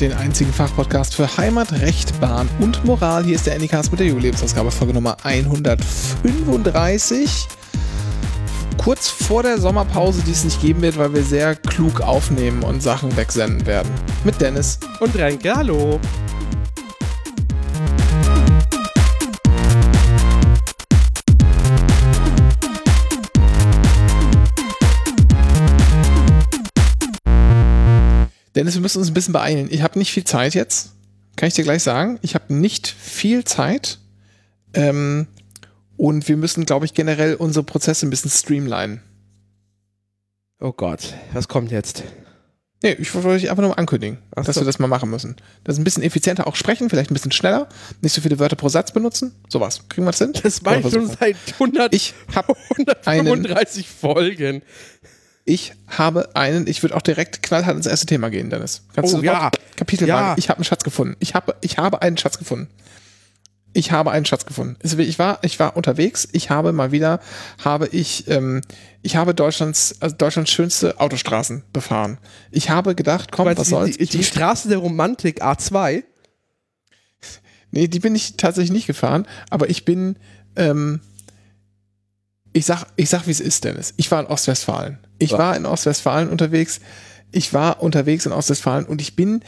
den einzigen Fachpodcast für Heimat, Recht, Bahn und Moral. Hier ist der Anycast mit der Jubiläumsausgabe Folge Nummer 135. Kurz vor der Sommerpause, die es nicht geben wird, weil wir sehr klug aufnehmen und Sachen wegsenden werden. Mit Dennis. Und Renke, hallo. Dennis, wir müssen uns ein bisschen beeilen. Ich habe nicht viel Zeit jetzt. Kann ich dir gleich sagen. Ich habe nicht viel Zeit. Ähm, und wir müssen, glaube ich, generell unsere Prozesse ein bisschen streamlinen. Oh Gott, was kommt jetzt? Nee, ich wollte euch einfach nur mal ankündigen, Ach dass so. wir das mal machen müssen. Das ist ein bisschen effizienter auch sprechen, vielleicht ein bisschen schneller, nicht so viele Wörter pro Satz benutzen. Sowas. Kriegen wir das hin? Das mache ich schon seit 100, ich hab 135 Folgen. Ich habe einen, ich würde auch direkt knallhart ins erste Thema gehen, Dennis. Kannst oh, du ja. Kapitel ja. Ich habe einen Schatz gefunden. Ich habe, ich habe einen Schatz gefunden. Ich habe einen Schatz gefunden. Ich war, ich war unterwegs. Ich habe mal wieder, habe ich, ähm, ich habe Deutschlands, also Deutschlands schönste Autostraßen befahren. Ich habe gedacht, komm, was soll's? Die, die Straße der Romantik A2? Nee, die bin ich tatsächlich nicht gefahren, aber ich bin, ähm, ich sag, ich sag, wie es ist, Dennis. Ich war in Ostwestfalen. Ich war in Ostwestfalen unterwegs. Ich war unterwegs in Ostwestfalen und ich bin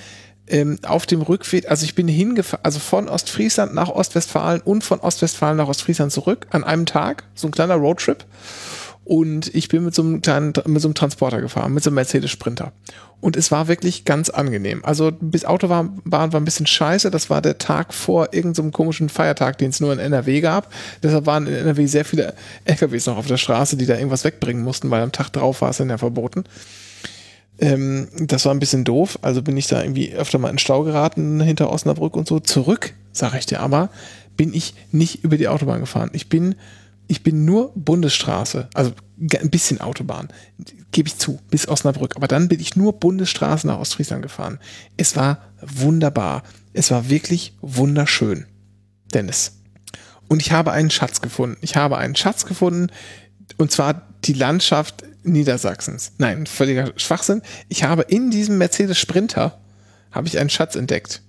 ähm, auf dem Rückweg, also ich bin hingefahren, also von Ostfriesland nach Ostwestfalen und von Ostwestfalen nach Ostfriesland zurück an einem Tag, so ein kleiner Roadtrip. Und ich bin mit so einem kleinen, mit so einem Transporter gefahren, mit so einem Mercedes Sprinter. Und es war wirklich ganz angenehm. Also bis Autobahn war ein bisschen scheiße. Das war der Tag vor irgendeinem so komischen Feiertag, den es nur in NRW gab. Deshalb waren in NRW sehr viele LKWs noch auf der Straße, die da irgendwas wegbringen mussten, weil am Tag drauf war es dann ja verboten. Ähm, das war ein bisschen doof. Also bin ich da irgendwie öfter mal in Stau geraten hinter Osnabrück und so. Zurück, sag ich dir aber, bin ich nicht über die Autobahn gefahren. Ich bin ich bin nur Bundesstraße, also ein bisschen Autobahn, gebe ich zu, bis Osnabrück. Aber dann bin ich nur Bundesstraße nach Ostfriesland gefahren. Es war wunderbar. Es war wirklich wunderschön. Dennis. Und ich habe einen Schatz gefunden. Ich habe einen Schatz gefunden, und zwar die Landschaft Niedersachsens. Nein, völliger Schwachsinn. Ich habe in diesem Mercedes Sprinter habe ich einen Schatz entdeckt.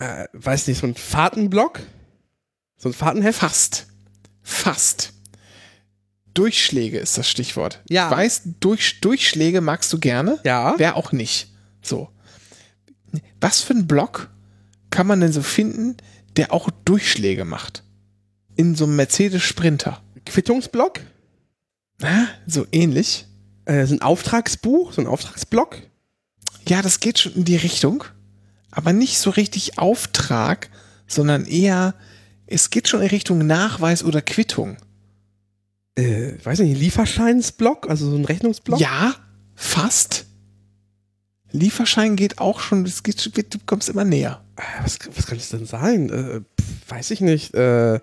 Äh, weiß nicht, so ein Fahrtenblock? So ein Fahrtenheft? Fast. Fast. Durchschläge ist das Stichwort. Ja. Ich weiß, durch, Durchschläge magst du gerne. Ja. Wer auch nicht. So. Was für ein Block kann man denn so finden, der auch Durchschläge macht? In so einem Mercedes Sprinter. Quittungsblock? Na, so ähnlich. Äh, so ein Auftragsbuch, so ein Auftragsblock? Ja, das geht schon in die Richtung. Aber nicht so richtig Auftrag, sondern eher es geht schon in Richtung Nachweis oder Quittung. Äh, weiß nicht, Lieferscheinsblock, also so ein Rechnungsblock? Ja, fast. Lieferschein geht auch schon, es geht, du kommst immer näher. Äh, was, was kann es denn sein? Äh, pf, weiß ich nicht. Äh,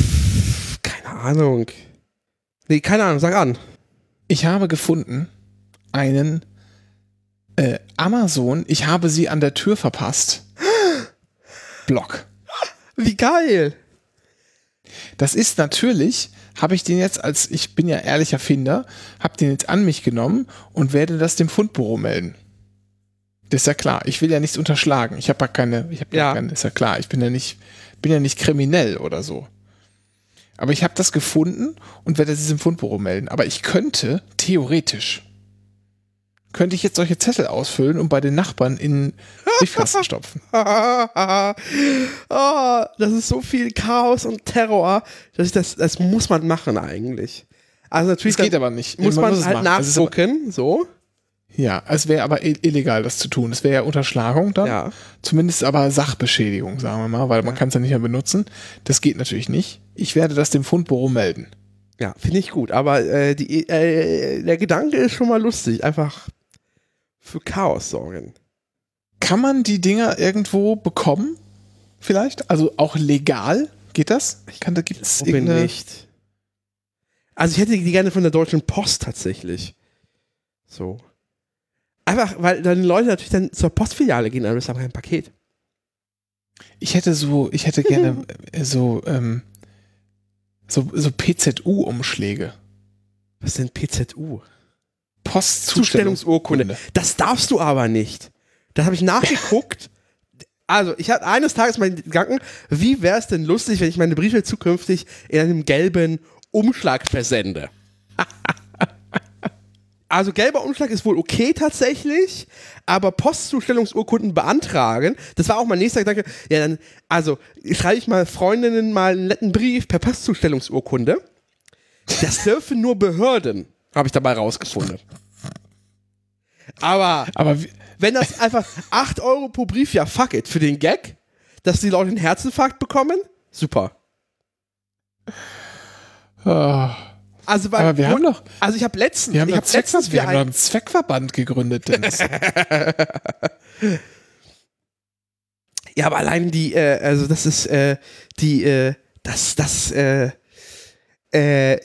pf, keine Ahnung. Nee, keine Ahnung, sag an. Ich habe gefunden einen äh, Amazon, ich habe sie an der Tür verpasst. Block. Wie geil! Das ist natürlich, habe ich den jetzt als, ich bin ja ehrlicher Finder, habe den jetzt an mich genommen und werde das dem Fundbüro melden. Das ist ja klar. Ich will ja nichts unterschlagen. Ich habe ja keine, ich habe ja. ja keine, ist ja klar. Ich bin ja nicht, bin ja nicht kriminell oder so. Aber ich habe das gefunden und werde das dem Fundbüro melden. Aber ich könnte theoretisch könnte ich jetzt solche Zettel ausfüllen und bei den Nachbarn in Briefkasten stopfen. oh, das ist so viel Chaos und Terror, dass ich das, das muss man machen eigentlich. Also natürlich. Das geht aber nicht. Muss man, man halt nachgucken, so. Ja, es wäre aber illegal, das zu tun. Es wäre ja Unterschlagung dann. Ja. Zumindest aber Sachbeschädigung, sagen wir mal, weil man kann es ja nicht mehr benutzen. Das geht natürlich nicht. Ich werde das dem Fundbüro melden. Ja, finde ich gut. Aber äh, die, äh, der Gedanke ist schon mal lustig. Einfach für Chaos sorgen. Kann man die Dinger irgendwo bekommen? Vielleicht? Also auch legal? Geht das? Ich kann, da gibt es nicht. Also ich hätte die gerne von der Deutschen Post tatsächlich. So. Einfach, weil dann Leute natürlich dann zur Postfiliale gehen, aber das ist aber kein Paket. Ich hätte so, ich hätte gerne so, ähm, so, so PZU-Umschläge. Was sind PZU? Postzustellungsurkunde. Das darfst du aber nicht. Das habe ich nachgeguckt. Also, ich hatte eines Tages meinen Gedanken, wie wäre es denn lustig, wenn ich meine Briefe zukünftig in einem gelben Umschlag versende? also, gelber Umschlag ist wohl okay tatsächlich, aber Postzustellungsurkunden beantragen, das war auch mein nächster Gedanke. Ja, dann, also, schreibe ich mal Freundinnen mal einen netten Brief per Postzustellungsurkunde. Das dürfen nur Behörden, habe ich dabei rausgefunden. Aber, Aber wenn das einfach 8 Euro pro Brief, ja, fuck it, für den Gag, dass die Leute einen Herzinfarkt bekommen, super. Oh. Also, weil, Aber wir haben doch, also ich habe letztens, wir haben ich hab letztens Zweckver wir haben einen Zweckverband gegründet, Dennis. ja, aber allein die, äh, also das ist, äh, die, äh, das, das, äh, äh,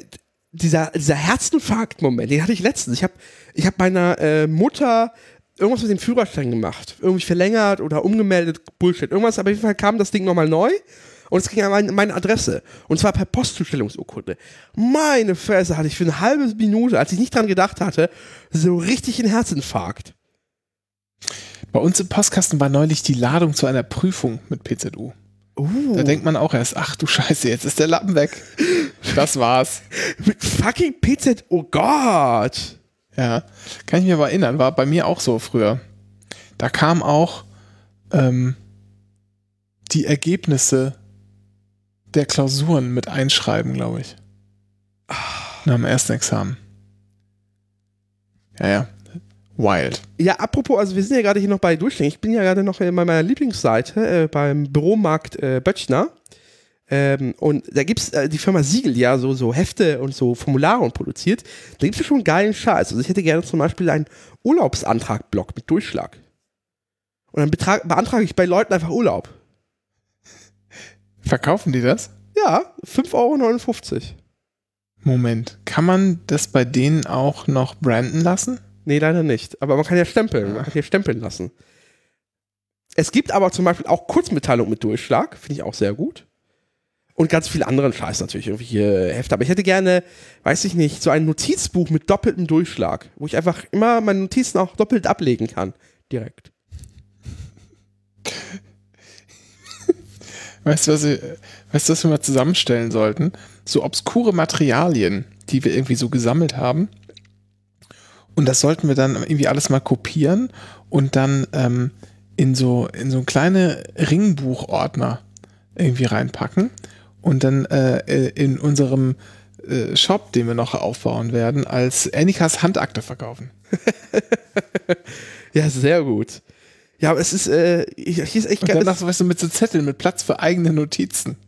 dieser, dieser Herzinfarkt-Moment, den hatte ich letztens. Ich habe ich hab meiner äh, Mutter irgendwas mit dem Führerschein gemacht. Irgendwie verlängert oder umgemeldet, Bullshit. Irgendwas, aber auf jeden Fall kam das Ding nochmal neu und es ging an meine, meine Adresse. Und zwar per Postzustellungsurkunde. Meine Fresse hatte ich für eine halbe Minute, als ich nicht dran gedacht hatte, so richtig einen Herzinfarkt. Bei uns im Postkasten war neulich die Ladung zu einer Prüfung mit PZU. Uh. Da denkt man auch erst, ach du Scheiße, jetzt ist der Lappen weg. Das war's. Mit fucking PZ, oh Gott. Ja, kann ich mir aber erinnern, war bei mir auch so früher. Da kam auch ähm, die Ergebnisse der Klausuren mit einschreiben, glaube ich. Nach dem ersten Examen. Ja, ja. Wild. Ja, apropos, also wir sind ja gerade hier noch bei Durchschnitt. Ich bin ja gerade noch bei meiner Lieblingsseite, äh, beim Büromarkt äh, Böttchner. Ähm, und da gibt es äh, die Firma Siegel, die ja so, so Hefte und so Formulare und produziert. Da gibt es schon einen geilen Scheiß. Also ich hätte gerne zum Beispiel einen Urlaubsantrag-Block mit Durchschlag. Und dann betrag, beantrage ich bei Leuten einfach Urlaub. Verkaufen die das? Ja, 5,59 Euro. Moment. Kann man das bei denen auch noch branden lassen? Nee, leider nicht. Aber man kann ja stempeln. Man kann ja stempeln lassen. Es gibt aber zum Beispiel auch Kurzmitteilung mit Durchschlag. Finde ich auch sehr gut. Und ganz viel anderen Scheiß natürlich, irgendwie hier Hefte. Aber ich hätte gerne, weiß ich nicht, so ein Notizbuch mit doppeltem Durchschlag, wo ich einfach immer meine Notizen auch doppelt ablegen kann. Direkt. Weißt du, was, wir- weißt was wir mal zusammenstellen sollten? So obskure Materialien, die wir irgendwie so gesammelt haben. Und das sollten wir dann irgendwie alles mal kopieren und dann ähm, in so in so kleine Ringbuchordner irgendwie reinpacken und dann äh, äh, in unserem äh, Shop, den wir noch aufbauen werden, als Annikas Handakte verkaufen. Ja, sehr gut. Ja, aber es ist, äh, ich, ich ist echt geil. so, weißt du, mit so Zetteln mit Platz für eigene Notizen.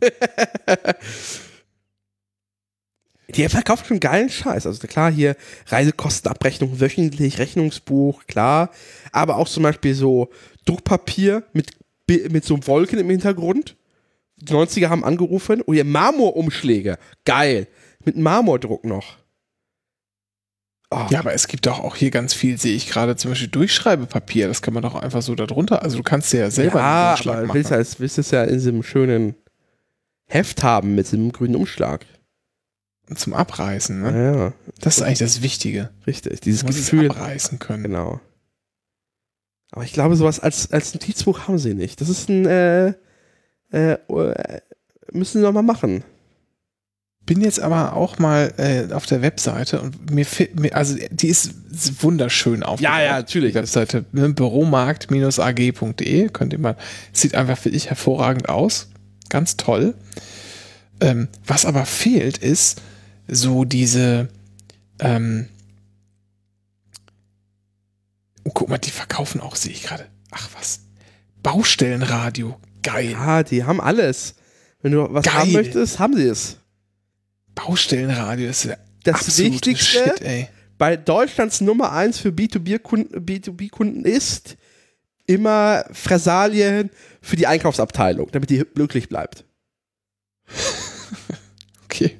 Die verkauft schon geilen Scheiß. Also klar, hier Reisekostenabrechnung wöchentlich, Rechnungsbuch, klar. Aber auch zum Beispiel so Druckpapier mit, mit so Wolken im Hintergrund. Die 90er haben angerufen. Oh, hier Marmorumschläge. Geil. Mit Marmordruck noch. Oh, Ja, aber es gibt doch auch hier ganz viel, sehe ich gerade, zum Beispiel Durchschreibepapier. Das kann man doch einfach so da drunter. Also du kannst ja selber ja einen Umschlag aber machen. willst du es willst du es ja in diesem schönen Heft haben mit diesem grünen Umschlag. Zum Abreißen. Ne? Ja, ja, Das ist eigentlich das Wichtige. richtig. Dieses Du Gefühl. es abreißen können. Genau. Aber ich glaube, sowas als, als Notizbuch haben sie nicht. Das ist ein, äh, äh, äh, müssen sie noch mal machen. Bin jetzt aber auch mal äh, auf der Webseite und mir, mir also die ist wunderschön aufgebaut. Ja, ja, natürlich. Die Webseite ne, büromarkt-ag.de könnt ihr mal, sieht einfach für dich hervorragend aus. Ganz toll. Ähm, was aber fehlt, ist so diese, ähm, oh, guck mal, die verkaufen auch, sehe ich gerade. Ach was. Baustellenradio. Geil. Ja, die haben alles. Wenn du was Geil. haben möchtest, haben sie es. Baustellenradio ist der Das Wichtigste Shit, ey. bei Deutschlands Nummer 1 für B2B-Kunden B2B-Kunden ist immer Fressalien für die Einkaufsabteilung, damit die glücklich bleibt. Okay.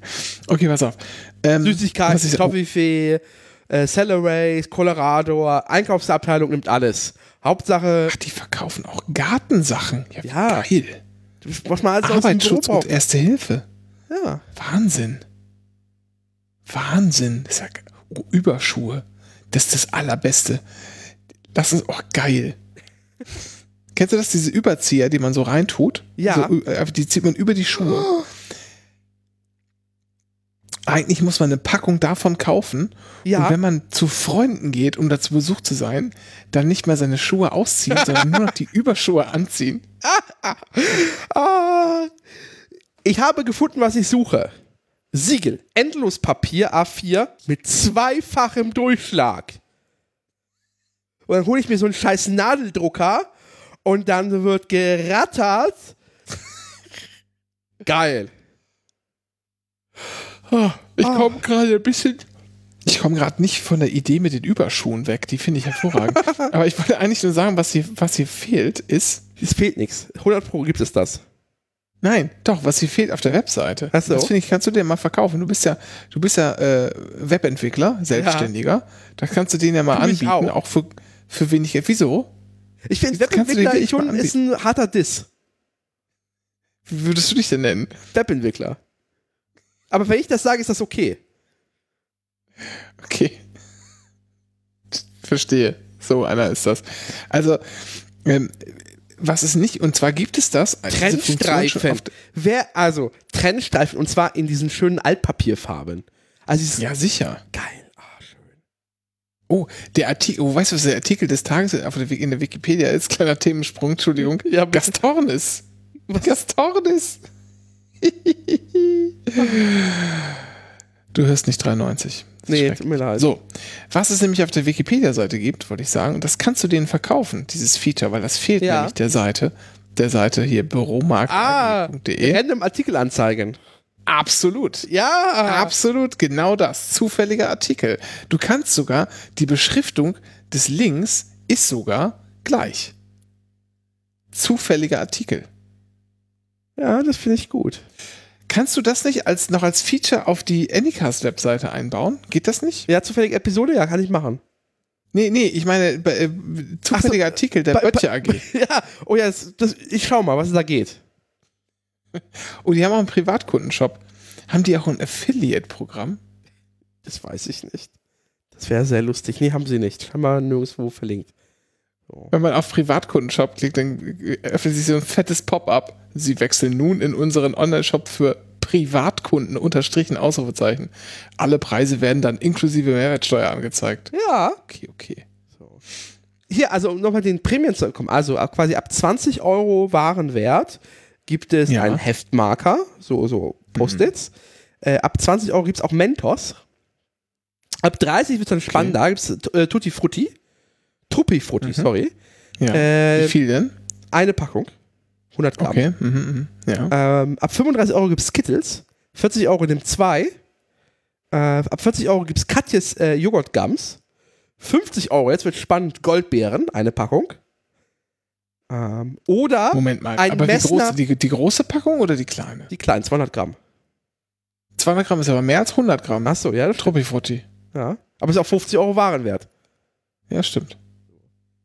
Okay, pass auf. Ähm, Süßigkeiten, Toffifee, äh, Celebrays, Colorado, Einkaufsabteilung nimmt alles. Hauptsache, Ach, die verkaufen auch Gartensachen. Ja, Ja. geil. was man alles aus dem Büro Arbeitsschutz und. Erste Hilfe. Ja. Wahnsinn. Wahnsinn. Das ist ja, oh, Überschuhe. das ist das Allerbeste. Das ist auch geil. Kennst du das, diese Überzieher, die man so reintut? Ja. So, äh, die zieht man über die Schuhe. Eigentlich muss man eine Packung davon kaufen. Ja. Und wenn man zu Freunden geht, um da zu Besuch zu sein, dann nicht mehr seine Schuhe ausziehen, sondern nur noch die Überschuhe anziehen. Ah, ich habe gefunden, was ich suche. Siegel, Endlospapier A4 mit zweifachem Durchschlag. Und dann hole ich mir so einen scheiß Nadeldrucker und dann wird gerattert. Geil. Oh, ich Ah. komme gerade ein bisschen. Ich komme gerade nicht von der Idee mit den Überschuhen weg. Die finde ich hervorragend. Aber ich wollte eigentlich nur sagen, was hier, was hier fehlt, ist. Es fehlt nichts. 100 Pro gibt es das. Nein, doch, was hier fehlt auf der Webseite. So. Das finde ich, kannst du dir mal verkaufen. Du bist ja, du bist ja äh, Webentwickler, Selbstständiger. Da kannst du den ja mal ich anbieten, auch. auch, für, für wenig Geld. Wieso? Ich finde, Webentwickler ist ein harter Diss. Wie würdest du dich denn nennen? Webentwickler. Aber wenn ich das sage, ist das okay. Okay. Verstehe. So einer ist das. Also, ähm, was es nicht, und zwar gibt es das. schon Trennstreifen. Wer, also, Trennstreifen und zwar in diesen schönen Altpapierfarben. Also, Ja, sicher. geil. Ah, schön. Oh, der Artikel, oh, weißt du, was der Artikel des Tages auf der, Wik- in der Wikipedia ist? Kleiner Themensprung, Entschuldigung. Ja. Gastornis. Gastornis. du hörst nicht 93. Das ist Nee, tut mir leid. So, was es nämlich auf der Wikipedia-Seite gibt, wollte ich sagen, das kannst du denen verkaufen, dieses Feature, weil das fehlt Ja. nämlich der Seite, der Seite hier Ah, büromarkt.de. random Artikel anzeigen. Absolut. Ja. Absolut, genau das. Zufälliger Artikel. Du kannst sogar, die Beschriftung des Links ist sogar gleich. Zufälliger Artikel. Ja, das finde ich gut. Kannst du das nicht als, noch als Feature auf die Anycast-Webseite einbauen? Geht das nicht? Ja, zufällige Episode, ja, kann ich machen. Nee, nee, ich meine, äh, zufälliger so, Artikel der Böttcher AG. Ja, oh ja, das, das, ich schau mal, was da geht. Oh, die haben auch einen Privatkundenshop. Haben die auch ein Affiliate-Programm? Das weiß ich nicht. Das wäre sehr lustig. Nee, haben sie nicht. Haben wir nirgendwo verlinkt. Wenn man auf Privatkundenshop klickt, dann öffnet sich so ein fettes Pop-up. Sie wechseln nun in unseren Online-Shop für Privatkunden unterstrichen Ausrufezeichen. Alle Preise werden dann inklusive Mehrwertsteuer angezeigt. Ja. Okay, okay. So. Hier, also um nochmal den Prämien zu kommen, also ab- quasi ab 20 Euro Warenwert gibt es Ja. einen Heftmarker, so, so Post-its. Äh, ab 20 Euro gibt es auch Mentos. Ab 30 wird es dann spannend, da gibt es äh, Tutti Frutti. Truppi Frutti, sorry. Ja. Äh, Wie viel denn? Eine Packung. 100 Gramm. Okay. Mhm, mhm. Ja. Ähm, ab 35 Euro gibt es Skittles. 40 Euro nimmt zwei. Äh, ab 40 Euro gibt es Katjes äh, Joghurt-Gums. 50 Euro, jetzt wird spannend, Goldbeeren, eine Packung. Ähm, oder Moment mal. ein aber Messner- groß, die, die große Packung oder die kleine? die kleinen, 200 Gramm. 200 Gramm ist aber mehr als 100 Gramm. Achso, ja, das stimmt. Truppifrutti. Ja. Aber ist auch 50 Euro Warenwert. Ja, stimmt.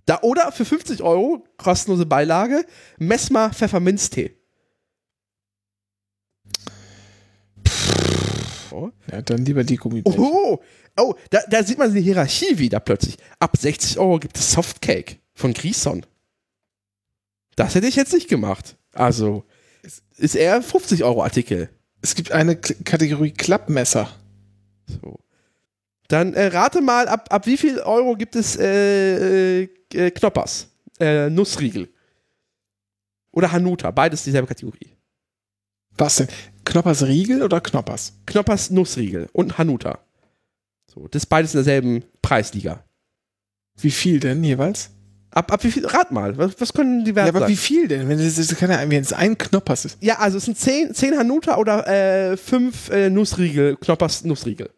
Da, oder für 50 Euro, kostenlose Beilage, Messmer Pfefferminztee. Oh. Ja, dann lieber die Gummibärchen. Oh, oh da, da sieht man die Hierarchie wieder plötzlich. Ab 60 Euro gibt es Softcake von Grison. Das hätte ich jetzt nicht gemacht. Also, ist eher 50 Euro Artikel. Es gibt eine K Kategorie Klappmesser. So. Dann äh, rate mal, ab, ab wie viel Euro gibt es äh, äh, äh, Knoppers? Äh, Nussriegel. Oder Hanuta, beides dieselbe Kategorie. Was denn? Knoppers Riegel oder Knoppers? Knoppers Nussriegel und Hanuta. So, das ist beides in derselben Preisliga. Wie viel denn jeweils? Ab, ab wie viel? Rat mal, was, was können die Ja, Werte aber sein? wie viel denn? Wenn es, ja, ein Knoppers ist. Ja, also es sind 10, 10 Hanuta oder äh, 5 äh, Nussriegel, Knoppers Nussriegel.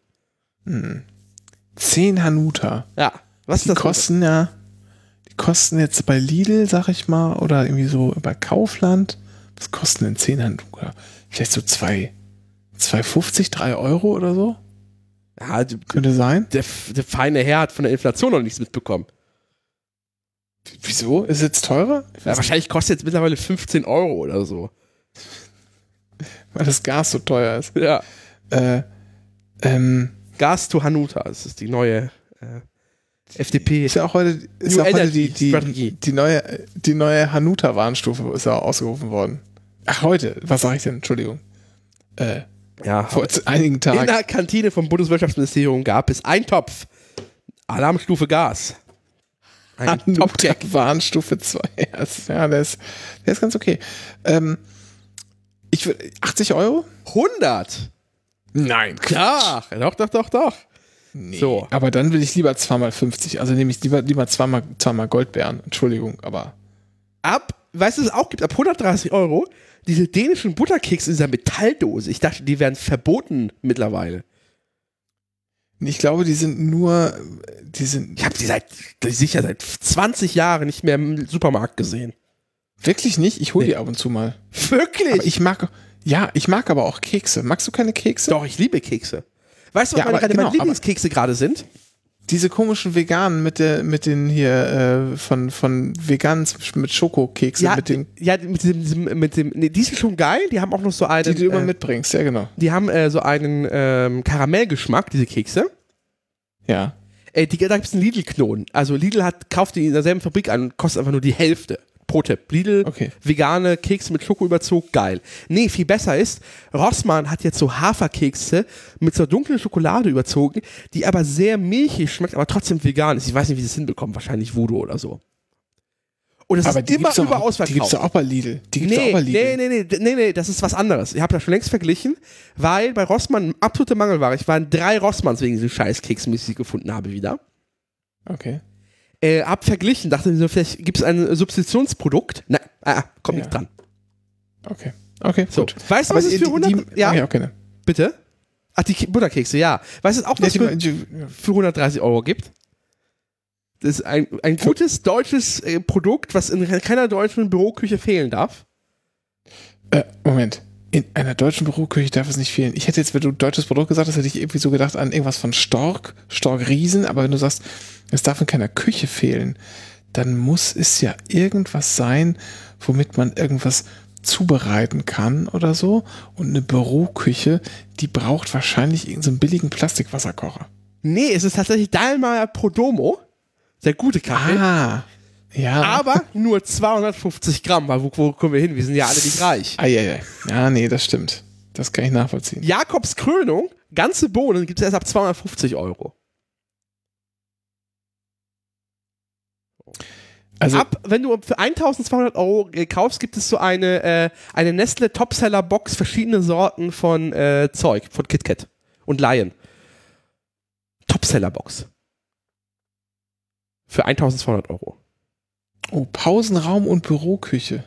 Hm. 10 Hanuta. Ja. Was Die ist das? kosten ja, die kosten jetzt bei Lidl, sag ich mal, oder irgendwie so bei Kaufland. Was kosten denn 10 Hanuta? Vielleicht so 2, 2,50, 3 Euro oder so? Ja, d- Könnte sein. der, der feine Herr hat von der Inflation noch nichts mitbekommen. Wieso? Ist es jetzt teurer? Ja, wahrscheinlich kostet jetzt mittlerweile 15 Euro oder so. weil das Gas so teuer ist. Ja. Äh, ähm, Gas to Hanuta, das ist die neue. Äh, FDP. Ist ja auch heute, ist New auch heute Energy die, Strategie. die, die neue, die neue Hanuta-Warnstufe ist ja ausgerufen worden. Ach, heute. Was sage ich denn? Entschuldigung. Äh, Ja, vor einigen in Tagen. der Kantine vom Bundeswirtschaftsministerium gab es einen Topf. Alarmstufe Gas. Ein Top-Gag. Warnstufe 2. Ja, der ist, der ist ganz okay. Ähm, ich würde 80 Euro? 100. Nein, Ja, doch, doch, doch, doch. Nee. So. Aber dann will ich lieber zweimal 50. Also nehme ich lieber, lieber zweimal, zweimal Goldbeeren. Entschuldigung, aber. Ab, weißt du, es auch gibt? Ab 130 Euro diese dänischen Butterkeks in dieser Metalldose. Ich dachte, die wären verboten mittlerweile. Ich glaube, die sind nur, die sind Ich habe die seit, sicher seit 20 Jahren nicht mehr im Supermarkt gesehen. wirklich nicht. Ich hole Nee. die ab und zu mal. Wirklich? Aber ich mag, ja, ich mag aber auch Kekse. Magst du keine Kekse? Doch, ich liebe Kekse. Weißt du, was Ja, meine, gerade genau, meine Lieblingskekse gerade sind? Diese komischen veganen mit der, mit den hier, äh, von, von veganen mit Schokokekse, Ja, mit den, ja, mit diesem mit dem, nee, die sind schon geil. Die haben auch noch so einen, die du immer äh, mitbringst. Ja, genau. die haben äh, so einen ähm, Karamellgeschmack, diese Kekse. Ja. Äh, die, da gibt es einen Lidl-Klon. Also Lidl hat, kauft die in derselben Fabrik an und kostet einfach nur die Hälfte. Pro Tipp. Lidl, Okay. vegane Kekse mit Schokoüberzug, geil. Nee, viel besser ist, Rossmann hat jetzt so Haferkekse mit so dunklen Schokolade überzogen, die aber sehr milchig schmeckt, aber trotzdem vegan ist. Ich weiß nicht, wie sie es hinbekommen. Wahrscheinlich Voodoo oder so. Und es Aber ist immer überaus auch, die verkauft. gibt's doch auch bei Lidl. Die gibt's Nee, auch bei Lidl. nee, nee, nee, nee, nee, das ist was anderes. Ich habe das schon längst verglichen, weil bei Rossmann absolute Mangelware. Ich waren drei Rossmanns wegen diesen Scheißkeksen, die ich gefunden habe wieder. Okay. Äh, hab verglichen, dachte mir so, vielleicht gibt es ein Substitutionsprodukt. Nein, ah, kommt Ja. nicht dran. Okay. Okay, So, gut. weißt du, was es für 100... die, ja, okay, okay. ne. bitte? Ach, die Butterkekse, ja. Weißt du auch, Ja, was für, die, für 130 Euro gibt? Das ist ein, ein gutes deutsches äh, Produkt, was in keiner deutschen Büroküche fehlen darf. äh, Moment. In einer deutschen Büroküche darf es nicht fehlen. Ich hätte jetzt, wenn du deutsches Produkt gesagt hast, hätte ich irgendwie so gedacht an irgendwas von Stork, Stork Riesen, aber wenn du sagst, es darf in keiner Küche fehlen, dann muss es ja irgendwas sein, womit man irgendwas zubereiten kann oder so. Und eine Büroküche, die braucht wahrscheinlich irgendeinen so billigen Plastikwasserkocher. Nee, es ist tatsächlich Dalmayer Prodomo. Der gute Kaffee. Ah. Ja. Aber nur 250 Gramm, weil wo, wo kommen wir hin? Wir sind ja alle nicht reich. Eieiei. Ja, nee, das stimmt. Das kann ich nachvollziehen. Jakobs Krönung, ganze Bohnen, gibt es erst ab 250 Euro. Also, ab, wenn du für 1200 Euro kaufst, gibt es so eine, äh, eine Nestle Topseller Box, verschiedene Sorten von äh, Zeug, von KitKat und Lion. Topseller Box. Für 1200 Euro. Oh, Pausenraum und Büroküche.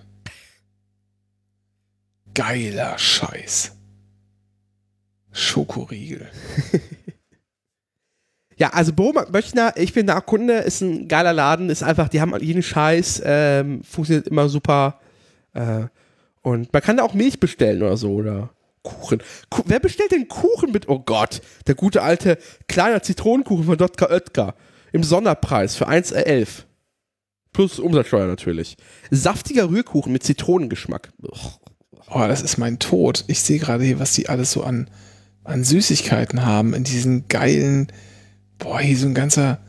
Geiler Scheiß. Schokoriegel. Ja, also Büromarkt Möchner, ich bin da Kunde, ist ein geiler Laden, ist einfach, die haben jeden Scheiß, ähm, funktioniert immer super. Äh, und man kann da auch Milch bestellen oder so oder Kuchen. Ku Wer bestellt denn Kuchen mit? Oh Gott, der gute alte kleiner Zitronenkuchen von Dr. Oetker im Sonderpreis für 1,11. Plus Umsatzsteuer natürlich. Saftiger Rührkuchen mit Zitronengeschmack. Oh, das ist mein Tod. Ich sehe gerade hier, was die alles so an, an Süßigkeiten haben in diesen geilen, boah, hier so ein ganzer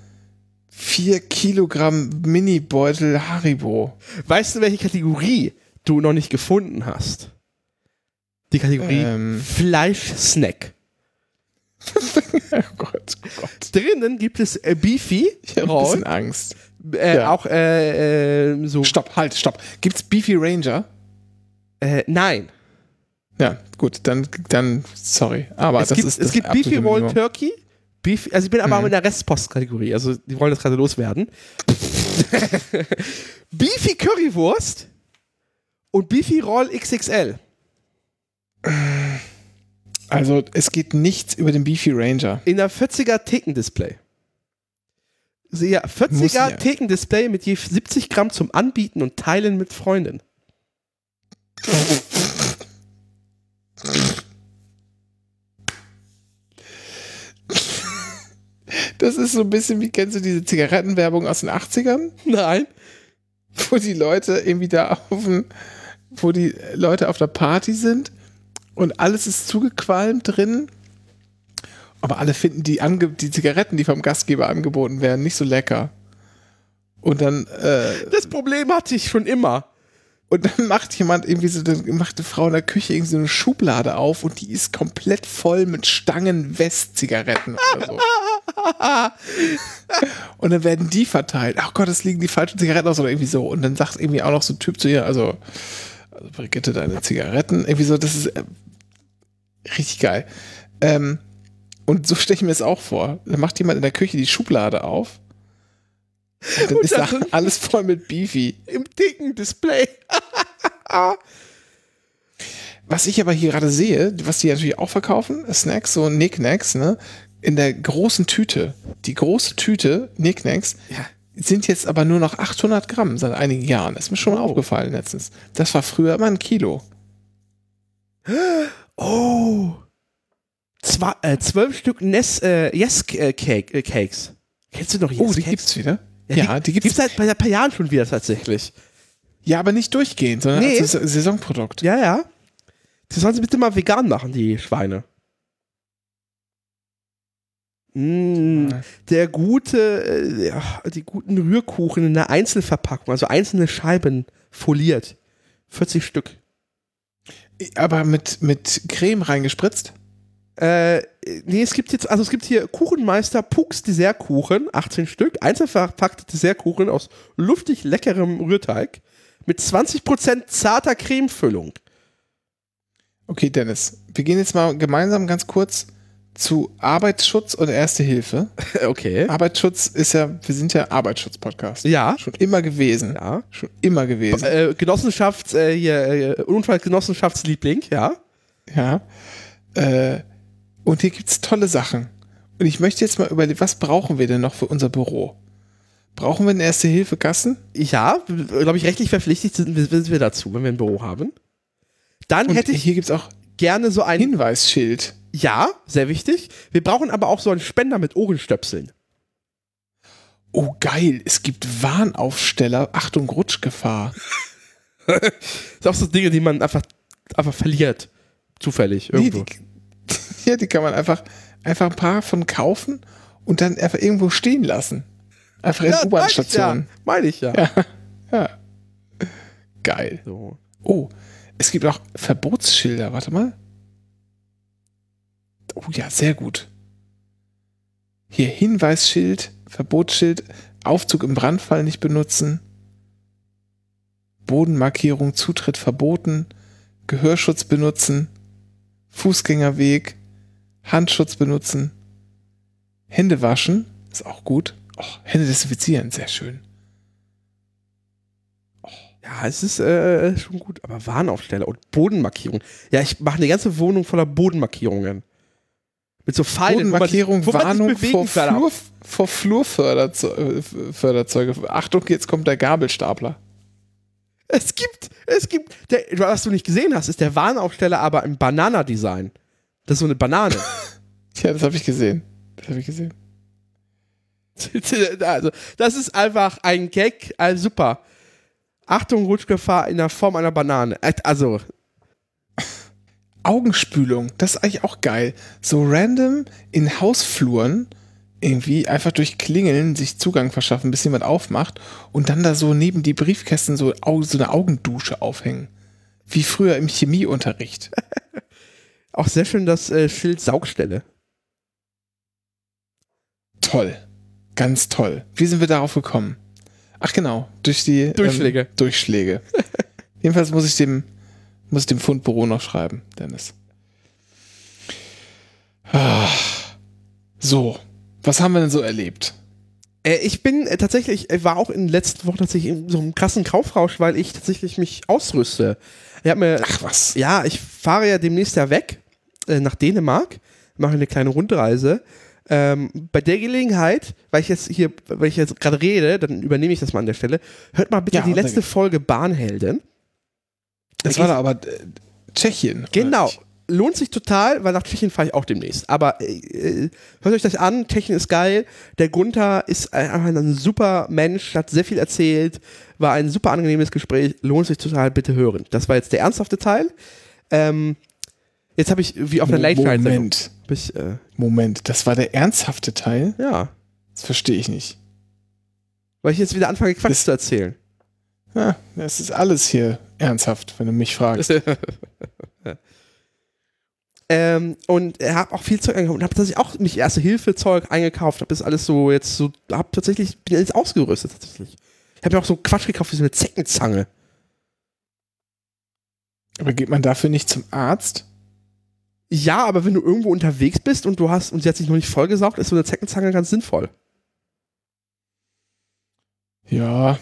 4 Kilogramm Mini-Beutel Haribo. Weißt du, welche Kategorie du noch nicht gefunden hast? Die Kategorie Ähm. Fleischsnack. Oh Gott, oh Gott. Drinnen gibt es äh, Beefy, Ich habe ein bisschen Angst. Äh, ja. auch äh, äh, so. Stopp, halt, stopp. Gibt's Beefy Ranger? Äh, nein, Ja, gut, dann, dann sorry. Aber es das gibt, ist es das gibt Beefy Roll. Turkey. Beefy, also ich bin aber Mhm. auch in der Restpost-Kategorie, also die wollen das gerade loswerden. Beefy Currywurst und Beefy Roll XXL. Also es geht nichts über den Beefy Ranger. In der 40er Thekendisplay. Ja, Muss 40er ja. Thekendisplay mit je 70 Gramm zum Anbieten und Teilen mit Freunden. Das ist so ein bisschen wie, kennst du diese Zigarettenwerbung aus den 80ern? Nein. Wo die Leute irgendwie da auf dem, wo die Leute auf der Party sind und alles ist zugequalmt drin Aber alle finden die, Ange die Zigaretten, die vom Gastgeber angeboten werden, nicht so lecker. Und dann. Äh, das Problem hatte ich schon immer. Und dann macht jemand irgendwie so, dann macht eine Frau in der Küche irgendwie so eine Schublade auf und die ist komplett voll mit Stangen West-Zigaretten oder so. und dann werden die verteilt. Ach Gott, es liegen die falschen Zigaretten aus oder irgendwie so. Und dann sagt irgendwie auch noch so ein Typ zu ihr, also, also Brigitte, deine Zigaretten. Irgendwie so, das ist äh, richtig geil. Ähm, und so stelle ich mir das auch vor. Da macht jemand in der Küche die Schublade auf. Und dann und ist da alles voll mit Beefy. Im dicken Display. was ich aber hier gerade sehe, was die natürlich auch verkaufen, Snacks, so Nicknacks, ne? In der großen Tüte. Die große Tüte, Nicknacks, ja. sind jetzt aber nur noch 800 Gramm seit einigen Jahren. Das ist mir schon oh. aufgefallen letztens. Das war früher immer ein Kilo. Oh. Zwei, äh, zwölf Stück Ness, äh, Yes äh, Cake, äh, Cakes. Kennst du noch Yes Oh, die Cakes? gibt's wieder? Ja, ja die, die gibt's, gibt's seit ein paar Jahren schon wieder tatsächlich. Ja, aber nicht durchgehend, sondern nee. als Saisonprodukt. Ja, ja. Die sollen sie bitte mal vegan machen, die Schweine. Mmh, der gute, äh, ja, die guten Rührkuchen in der Einzelverpackung, also einzelne Scheiben foliert. 40 Stück. Aber mit, mit Creme reingespritzt? Äh, nee, es gibt jetzt, also es gibt hier Kuchenmeister Pucks Dessertkuchen, 18 Stück, einzeln verpackte Dessertkuchen aus luftig leckerem Rührteig mit 20% zarter Cremefüllung. Okay, Dennis, wir gehen jetzt mal gemeinsam ganz kurz zu Arbeitsschutz und Erste Hilfe. Okay. Arbeitsschutz ist ja, wir sind ja Arbeitsschutz-Podcast. Ja. Schon immer gewesen. Ja. Schon immer gewesen. Äh, Genossenschafts, äh, hier, äh, Unfallgenossenschaftsliebling, ja. Ja. Äh, und hier gibt es tolle Sachen. Und ich möchte jetzt mal überlegen, was brauchen wir denn noch für unser Büro? Brauchen wir einen Erste-Hilfe-Kassen? Ja, glaube ich, rechtlich verpflichtet sind wir, sind wir dazu, wenn wir ein Büro haben. Dann Und hätte ich hier gibt es auch gerne so ein Hinweisschild. Ja, sehr wichtig. Wir brauchen aber auch so einen Spender mit Ohrenstöpseln. Oh, geil. Es gibt Warnaufsteller. Achtung, Rutschgefahr. das sind auch so Dinge, die man einfach, einfach verliert. Zufällig. Irgendwo. Nee, die, ja, die kann man einfach, einfach ein paar von kaufen und dann einfach irgendwo stehen lassen. Einfach in ja, U-Bahn-Stationen. Meine ich ja. ja. ja. Geil. So. Oh, es gibt auch Verbotsschilder. Warte mal. Oh ja, sehr gut. Hier Hinweisschild, Verbotsschild, Aufzug im Brandfall nicht benutzen. Bodenmarkierung, Zutritt verboten. Gehörschutz benutzen. Fußgängerweg, Handschutz benutzen, Hände waschen, ist auch gut. Oh, Hände desinfizieren, sehr schön. Oh. Ja, es ist äh, schon gut, aber Warnaufsteller und Bodenmarkierung. Ja, ich mache eine ganze Wohnung voller Bodenmarkierungen. Mit so Pfeilen. Bodenmarkierung, Warnung vor, Flur, vor Flurförderzeuge. Achtung, jetzt kommt der Gabelstapler. Es gibt, es gibt, der, was du nicht gesehen hast, ist der Warnaufsteller aber im Banana-Design. Das ist so eine Banane. ja, das habe ich gesehen. Das habe ich gesehen. also, das ist einfach ein Gag, also super. Achtung, Rutschgefahr in der Form einer Banane. Also. Augenspülung, das ist eigentlich auch geil. So random in Hausfluren irgendwie einfach durch Klingeln sich Zugang verschaffen, bis jemand aufmacht und dann da so neben die Briefkästen so, so eine Augendusche aufhängen. Wie früher im Chemieunterricht. Auch sehr schön das äh, Schild Saugstelle. Toll. Ganz toll. Wie sind wir darauf gekommen? Ach genau, durch die Durchschläge. Ähm, Durchschläge. Jedenfalls muss ich dem, muss ich dem Fundbüro noch schreiben, Dennis. Ah. So, was haben wir denn so erlebt? Äh, ich bin äh, tatsächlich, ich war auch in den letzten Wochen tatsächlich in so einem krassen Kaufrausch, weil ich tatsächlich mich ausrüste. Ich mir, Ach was. Ja, ich fahre ja demnächst ja weg äh, nach Dänemark, mache eine kleine Rundreise. Ähm, bei der Gelegenheit, weil ich jetzt hier, weil ich jetzt gerade rede, dann übernehme ich das mal an der Stelle. Hört mal bitte ja, die letzte Folge Bahnhelden. Das da war da aber äh, Tschechien. Genau lohnt sich total, weil nach Tschechien fahre ich auch demnächst. Aber äh, äh, hört euch das an, Tschechien ist geil. Der Gunther ist einfach ein super Mensch, hat sehr viel erzählt, war ein super angenehmes Gespräch, lohnt sich total, bitte hören. Das war jetzt der ernsthafte Teil. Ähm, jetzt habe ich wie auf einer Late Moment, Hab ich, äh, Moment, das war der ernsthafte Teil? ja. Das verstehe ich nicht. Weil ich jetzt wieder anfange, Quatsch Das- zu erzählen. Ja, das ist alles hier ernsthaft, wenn du mich fragst. ähm, und habe auch viel Zeug eingekauft und habe tatsächlich auch mich Erste-Hilfe-Zeug eingekauft. Habe das alles so jetzt so, habe tatsächlich, bin jetzt ausgerüstet tatsächlich. Ich habe mir auch so Quatsch gekauft wie so eine Zeckenzange. Aber geht man dafür nicht zum Arzt? Ja, aber wenn du irgendwo unterwegs bist und du hast und sie hat sich noch nicht vollgesaugt, ist so eine Zeckenzange ganz sinnvoll. Ja.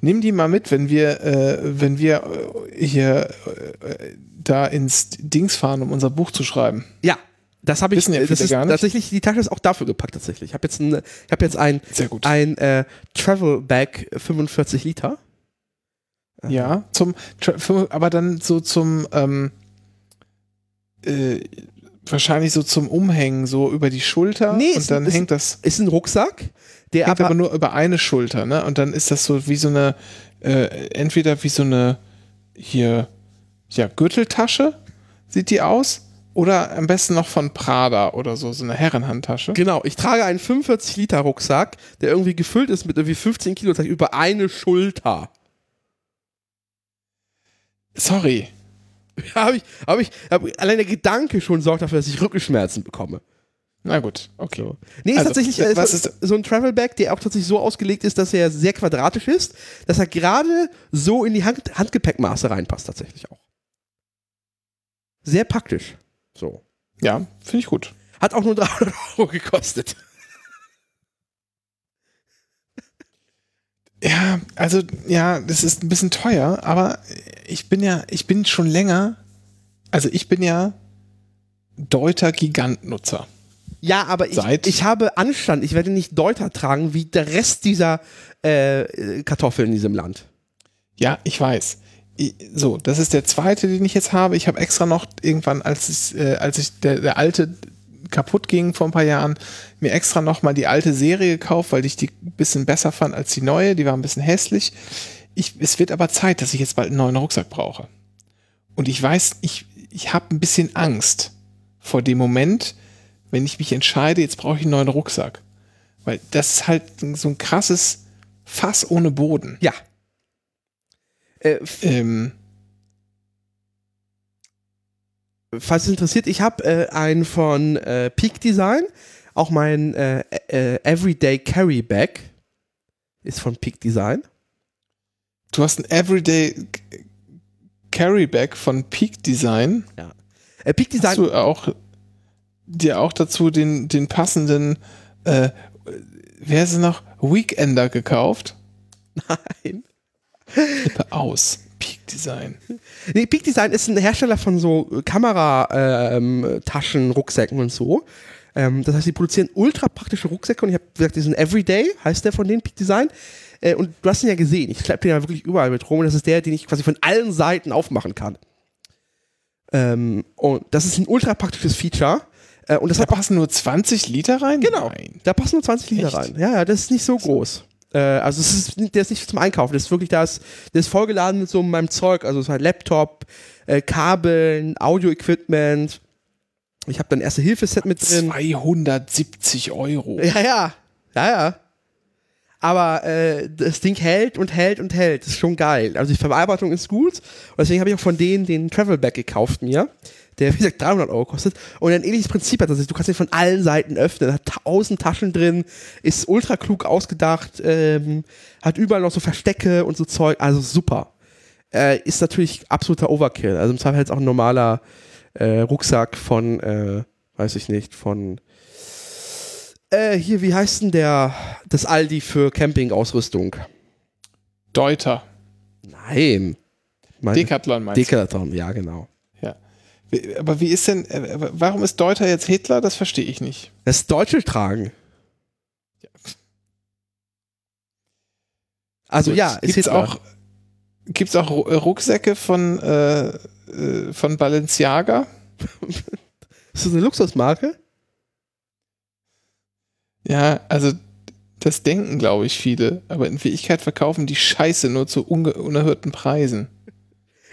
Nimm die mal mit, wenn wir, äh, wenn wir äh, hier äh, da ins Dings fahren, um unser Buch zu schreiben. Ja, das habe ich. Wissen ja das ist gar nicht. tatsächlich die Tasche ist auch dafür gepackt tatsächlich. Ich habe jetzt ein, ich habe jetzt ein Sehr gut. ein äh, Travel Bag 45 Liter. Ja, zum, aber dann so zum, ähm, äh, wahrscheinlich so zum Umhängen, so über die Schulter. Nee, und dann ist- hängt das Ist ein Rucksack, der hängt aber, aber nur über eine Schulter, ne? Und dann ist das so wie so eine, äh, entweder wie so eine hier, ja, Gürteltasche sieht die aus. Oder am besten noch von Prada oder so, so eine Herrenhandtasche. Genau, ich trage einen 45 Liter Rucksack, der irgendwie gefüllt ist mit irgendwie 15 Kilo über eine Schulter. Sorry. habe ich, habe ich, hab, allein der Gedanke schon sorgt dafür, dass ich Rückenschmerzen bekomme. Na gut, okay. So. Nee, ist Also, tatsächlich äh, was so, ist- so ein Travel Bag, der auch tatsächlich so ausgelegt ist, dass er sehr quadratisch ist, dass er gerade so in die Hand, Handgepäckmaße reinpasst, tatsächlich auch. Sehr praktisch. So. Ja, finde ich gut. Hat auch nur 300 Euro gekostet. Ja, also ja, das ist ein bisschen teuer, aber ich bin ja, ich bin schon länger, also ich bin ja Deuter Gigantnutzer. Ja, aber ich, ich habe Anstand. Ich werde nicht Deuter tragen wie der Rest dieser äh, Kartoffeln in diesem Land. Ja, ich weiß. So, das ist der zweite, den ich jetzt habe. Ich habe extra noch irgendwann, als ich, äh, als ich der, der alte kaputt ging vor ein paar Jahren, mir extra noch mal die alte Serie gekauft, weil ich die ein bisschen besser fand als die neue. Die war ein bisschen hässlich. Ich, es wird aber Zeit, dass ich jetzt bald einen neuen Rucksack brauche. Und ich weiß, ich, ich habe ein bisschen Angst vor dem Moment, wenn ich mich entscheide, jetzt brauche ich einen neuen Rucksack. Weil das ist halt so ein krasses Fass ohne Boden. Ja. Äh, Ähm, falls es interessiert, ich habe äh, einen von äh, Peak Design, auch mein äh, äh, Everyday Carry Bag ist von Peak Design. Du hast ein Everyday Carry Bag von Peak Design. Äh, Peak Design, Hast du auch dir auch dazu den, den passenden, äh, wer ist es noch, Weekender gekauft? nein. Flippe aus. Peak Design. Nee, Peak Design ist ein Hersteller von so Kamerataschen, Rucksäcken und so. Ähm, das heißt, die produzieren ultra praktische Rucksäcke und ich habe gesagt, diesen Everyday heißt der von denen Peak Design. Äh, und du hast ihn ja gesehen. Ich schleppe den ja wirklich überall mit rum und das ist der, den ich quasi von allen Seiten aufmachen kann. Ähm, und das ist ein ultra praktisches Feature. Äh, und das Da hat passen nur 20 Liter rein? Genau. Nein. Da passen nur 20 Liter Echt? rein. Ja, ja, das ist nicht so groß. Äh, also es ist, der ist nicht zum Einkaufen. Das ist wirklich das, der ist vollgeladen mit so meinem Zeug. Also es ist halt Laptop, äh, Kabeln, Audio-Equipment. Ich habe dann erste Hilfeset mit drin. 270 Euro. Ja, ja. Ja, ja. Aber äh, das Ding hält und hält und hält. Das ist schon geil. Also die Verarbeitung ist gut. Und deswegen habe ich auch von denen den Travel Bag gekauft mir. Der, wie gesagt, 300 Euro kostet. Und ein ähnliches Prinzip hat das. Du kannst den von allen Seiten öffnen. Hat tausend Taschen drin. Ist ultra klug ausgedacht. Ähm, hat überall noch so Verstecke und so Zeug. Also super. Äh, ist natürlich absoluter Overkill. Also im Zweifel jetzt auch ein normaler äh, Rucksack von, äh, weiß ich nicht, von äh, hier, wie heißt denn der, das Aldi für Campingausrüstung? Deuter. Nein. Mein Decathlon meinst Decathlon, ja, genau. Ja. Aber wie ist denn, äh, warum ist Deuter jetzt Hitler? Das verstehe ich nicht. Das Deutsche tragen. Also ja, ist gibt's Hitler. auch gibt's auch äh, Rucksäcke von äh, äh, von Balenciaga? Ist das eine Luxusmarke? Ja, also das denken glaube ich viele, aber in Wirklichkeit verkaufen die Scheiße nur zu unerhörten Preisen.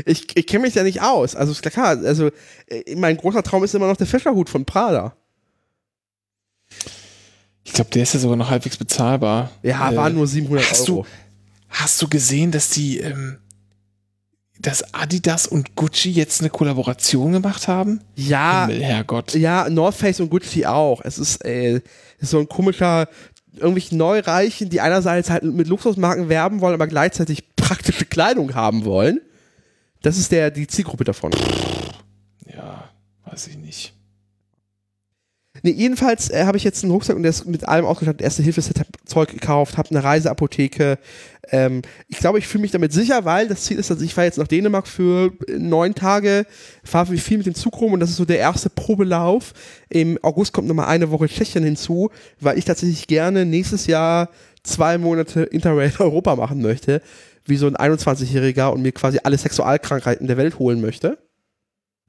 Ich, ich kenne mich ja nicht aus. Also ist klar, also äh, mein großer Traum ist immer noch der Fischerhut von Prada. Ich glaube, der ist ja sogar noch halbwegs bezahlbar. Ja, äh, waren nur 700 hast Euro. Du, hast du gesehen, dass die, ähm, dass Adidas und Gucci jetzt eine Kollaboration gemacht haben? Ja. Himmel, Herrgott. Ja, North Face und Gucci auch. Es ist, äh, ist so ein komischer, irgendwelche Neureichen, die einerseits halt mit Luxusmarken werben wollen, aber gleichzeitig praktische Kleidung haben wollen. Das ist der, die Zielgruppe davon. Ja, weiß ich nicht. Nee, jedenfalls äh, habe ich jetzt einen Rucksack und der ist mit allem ausgestattet. Erste Hilfe-Zeug gekauft, habe eine Reiseapotheke. Ähm, ich glaube, ich fühle mich damit sicher, weil das Ziel ist, dass ich fahre jetzt nach Dänemark für neun Tage, fahre viel mit dem Zug rum und das ist so der erste Probelauf. Im August kommt nochmal eine Woche Tschechien hinzu, weil ich tatsächlich gerne nächstes Jahr zwei Monate Interrail Europa machen möchte, wie so ein 21-Jähriger und mir quasi alle Sexualkrankheiten der Welt holen möchte.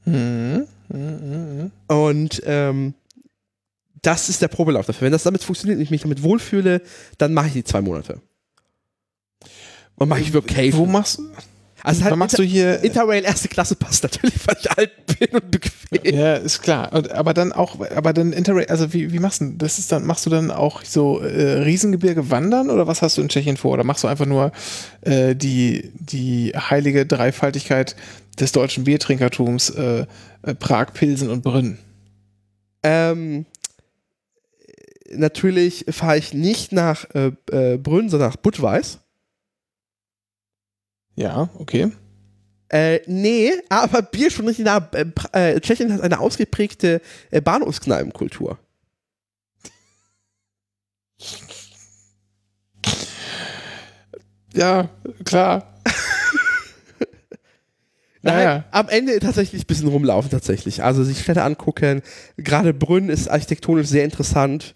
Mhm. Mhm. Und ähm, das ist der Probelauf dafür. Wenn das damit funktioniert und ich mich damit wohlfühle, dann mache ich die zwei Monate. Und mache ich wirklich. Wo machst du? Also halt machst du hier Interrail erste Klasse passt natürlich, weil ich alt bin und bequem. Ja, ist klar. Und, aber dann auch, aber dann Interrail, also wie, wie machst du das? Ist dann, machst du dann auch so äh, Riesengebirge wandern oder was hast du in Tschechien vor? Oder machst du einfach nur äh, die, die heilige Dreifaltigkeit des deutschen Biertrinkertums, äh, äh Prag, Pilsen und Brünn? Ähm, natürlich fahre ich nicht nach äh, äh, Brünn, sondern nach Budweis. Ja, okay. Äh, nee, aber Bier schon richtig nah. Äh, äh, Tschechien hat eine ausgeprägte äh, Bahnhofskneipenkultur. Ja, klar. Nein, naja. am Ende tatsächlich ein bisschen rumlaufen tatsächlich. Also sich Städte angucken. Gerade Brünn ist architektonisch sehr interessant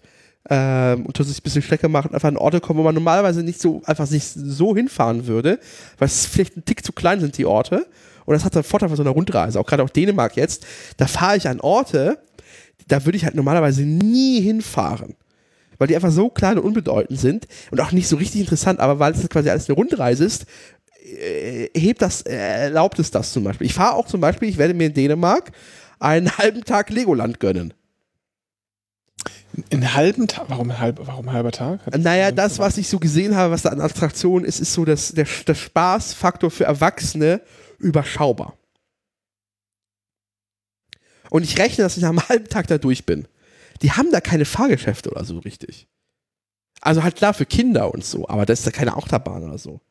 ähm, und sich ein bisschen Strecke machen, einfach an Orte kommen, wo man normalerweise nicht so einfach nicht so hinfahren würde, weil es vielleicht ein Tick zu klein sind, die Orte. Und das hat den Vorteil von so einer Rundreise, auch gerade auch Dänemark jetzt. Da fahre ich an Orte, da würde ich halt normalerweise nie hinfahren. Weil die einfach so klein und unbedeutend sind und auch nicht so richtig interessant, aber weil es quasi alles eine Rundreise ist, äh, hebt das, äh, erlaubt es das zum Beispiel. Ich fahre auch zum Beispiel, ich werde mir in Dänemark einen halben Tag Legoland gönnen. Einen halben Tag? Warum, halb, warum halber Tag? Hat naja, das, was ich so gesehen habe, was da an Attraktionen ist, ist so dass der, der Spaßfaktor für Erwachsene überschaubar. Und ich rechne, dass ich nach einem halben Tag da durch bin. Die haben da keine Fahrgeschäfte oder so richtig. Also halt klar für Kinder und so, aber das ist da keine Achterbahn oder so.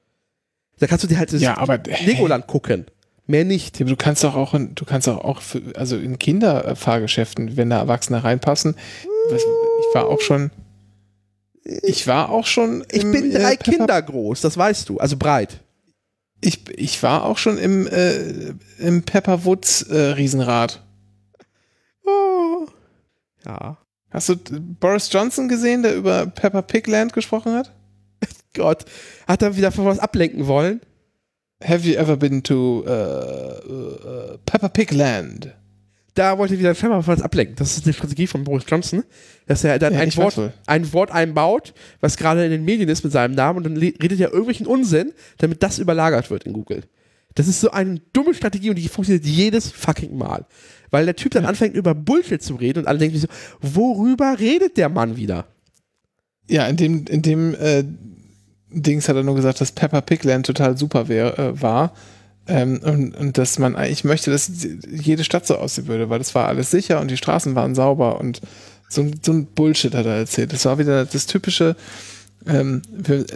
Da kannst du dir halt das ja, aber, Legoland gucken. Mehr nicht. du kannst doch auch, in, du kannst auch, auch für, also in Kinderfahrgeschäften, wenn da Erwachsene reinpassen, ich war auch schon. Ich war auch schon. Ich im, bin drei äh, Kinder groß, das weißt du, also breit. Ich, ich war auch schon im, äh, im Pepper Woods äh, Riesenrad. Oh. Ja. Hast du Boris Johnson gesehen, der über Pepper Pig Land gesprochen hat? Gott, hat er wieder von was ablenken wollen? Have you ever been to uh, uh, Pepper Pig Land? da wollte wieder scheinbar was ablenken. Das ist eine Strategie von Boris Johnson, dass er dann ja, ein, Wort, ein Wort einbaut, was gerade in den Medien ist mit seinem Namen und dann redet er irgendwelchen Unsinn, damit das überlagert wird in Google. Das ist so eine dumme Strategie und die funktioniert jedes fucking Mal. Weil der Typ dann ja. anfängt über Bullshit zu reden und alle denken sich so, worüber redet der Mann wieder? Ja, in dem, in dem äh, Dings hat er nur gesagt, dass Pepper Pigland total super wär, äh, war ähm, und, und dass man eigentlich möchte, dass jede Stadt so aussehen würde, weil das war alles sicher und die Straßen waren sauber und so, so ein Bullshit hat er erzählt. Das war wieder das typische, ähm,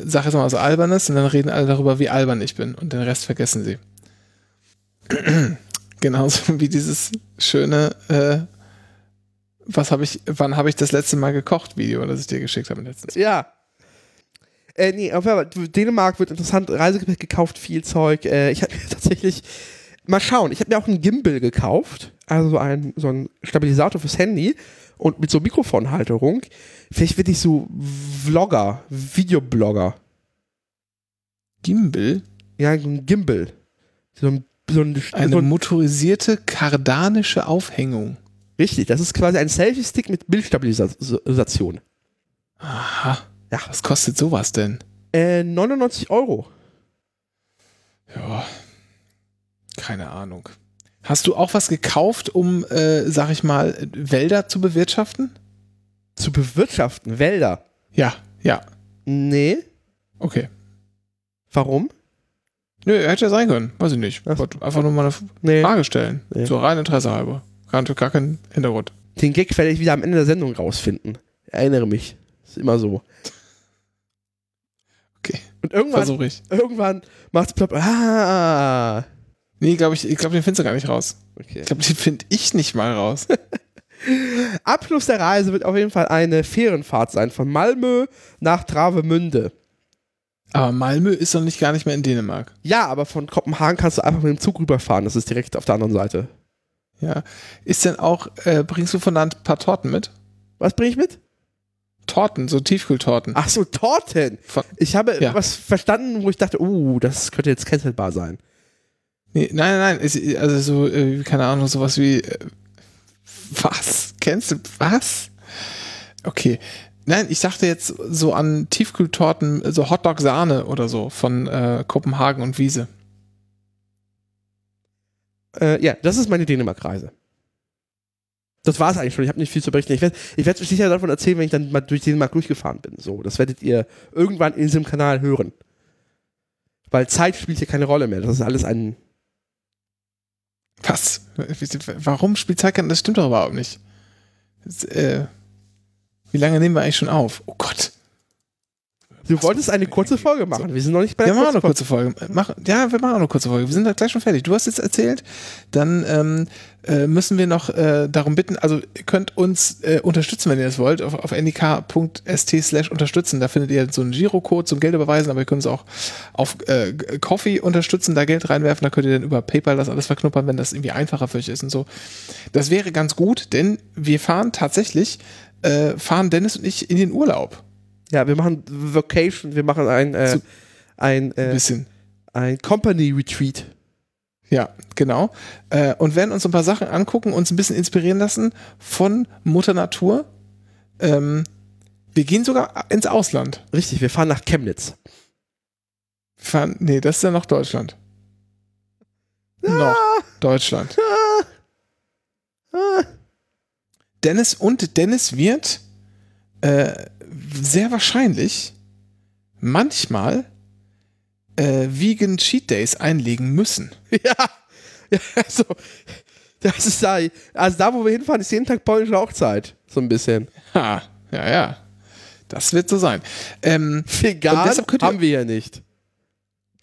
sag jetzt mal was Albernes und dann reden alle darüber, wie albern ich bin und den Rest vergessen sie. Genauso wie dieses schöne, äh, was habe ich, wann habe ich das letzte Mal gekocht Video, das ich dir geschickt habe letztens. Ja, äh, nee, auf jeden Fall, Dänemark wird interessant, Reisegepäck gekauft, viel Zeug. Äh, ich habe mir tatsächlich, mal schauen, ich habe mir auch einen Gimbal gekauft, also ein, so ein Stabilisator fürs Handy und mit so Mikrofonhalterung. Vielleicht werde ich so Vlogger, Videoblogger. Gimbal? Ja, ein Gimbal. So ein, so ein, Eine so ein, motorisierte kardanische Aufhängung. Richtig, das ist quasi ein Selfie-Stick mit Bildstabilisation. Aha. Ja. Was kostet sowas denn? Äh, 99 Euro. Ja. Keine Ahnung. Hast du auch was gekauft, um, äh, sag ich mal, Wälder zu bewirtschaften? Zu bewirtschaften, Wälder. Ja, ja. Nee. Okay. Warum? Nö, hätte ja sein können. Weiß ich nicht. Was? Wollte einfach nur mal eine Nee. Frage stellen. Nee. So rein Interesse halber. Gar, gar keinen Hintergrund. Den Gag werde ich wieder am Ende der Sendung rausfinden. Erinnere mich. Ist immer so. Okay. Und irgendwann, Versuche ich. irgendwann macht's plopp. Ah. Nee, glaube ich, ich glaube, den findest du gar nicht raus. Okay. Ich glaube, den finde ich nicht mal raus. Abschluss der Reise wird auf jeden Fall eine Fährenfahrt sein von Malmö nach Travemünde. Aber Malmö ist doch nicht gar nicht mehr in Dänemark. Ja, aber von Kopenhagen kannst du einfach mit dem Zug rüberfahren. Das ist direkt auf der anderen Seite. Ja. Ist denn auch, äh, bringst du von da ein paar Torten mit? Was bringe ich mit? Torten, so Tiefkühltorten. Ach so, Torten. Von, Ich habe Ja. was verstanden, wo ich dachte, uh, das könnte jetzt cancelbar sein. nee, nein, nein, nein. Ist, also so, äh, keine Ahnung, sowas wie. Äh, was? Kennst du was? Okay. Nein, ich dachte jetzt so an Tiefkühltorten, so Hotdog-Sahne oder so von äh, Kopenhagen und Wiese. Äh, ja, das ist meine Dänemark-Reise. Das war es eigentlich schon. Ich habe nicht viel zu berichten. Ich werde ich werd sicher davon erzählen, wenn ich dann mal durch Dänemark durchgefahren bin. So, das werdet ihr irgendwann in diesem Kanal hören. Weil Zeit spielt hier keine Rolle mehr. Das ist alles ein. Was? Warum spielt Zeit keine? Das stimmt doch überhaupt nicht. Das, äh, wie lange nehmen wir eigentlich schon auf? Oh Gott. Du wolltest eine kurze Folge machen. Wir sind noch nicht bei Ja, der noch kurzen eine kurze Folge. Mach, ja, wir machen auch eine kurze Folge. Wir sind da gleich schon fertig. Du hast jetzt erzählt, dann ähm, äh, müssen wir noch äh, darum bitten, also ihr könnt uns äh, unterstützen, wenn ihr das wollt, auf, auf ndk.st slash unterstützen. Da findet ihr so einen Girocode zum Geld überweisen, aber ihr könnt uns auch auf äh, Coffee unterstützen, da Geld reinwerfen. Da könnt ihr dann über PayPal das alles verknuppern, wenn das irgendwie einfacher für euch ist und so. Das wäre ganz gut, denn wir fahren tatsächlich, äh, fahren Dennis und ich in den Urlaub. Ja, wir machen Vacation. Wir machen ein, äh, ein, äh, bisschen. ein Company Retreat. Ja, genau. Äh, und werden uns ein paar Sachen angucken, uns ein bisschen inspirieren lassen von Mutter Natur. Ähm, wir gehen sogar ins Ausland. Richtig, wir fahren nach Chemnitz. Wir fahren, nee, das ist ja noch Deutschland. Noch Deutschland. Ah. Dennis und Dennis wird äh, sehr wahrscheinlich manchmal äh, Vegan Cheat Days einlegen müssen. Ja, ja also, das ist da, also da, wo wir hinfahren, ist jeden Tag polnische Hochzeit. So ein bisschen. Ha, ja, ja. Das wird so sein. Ähm, Vegan deshalb haben wir ja nicht.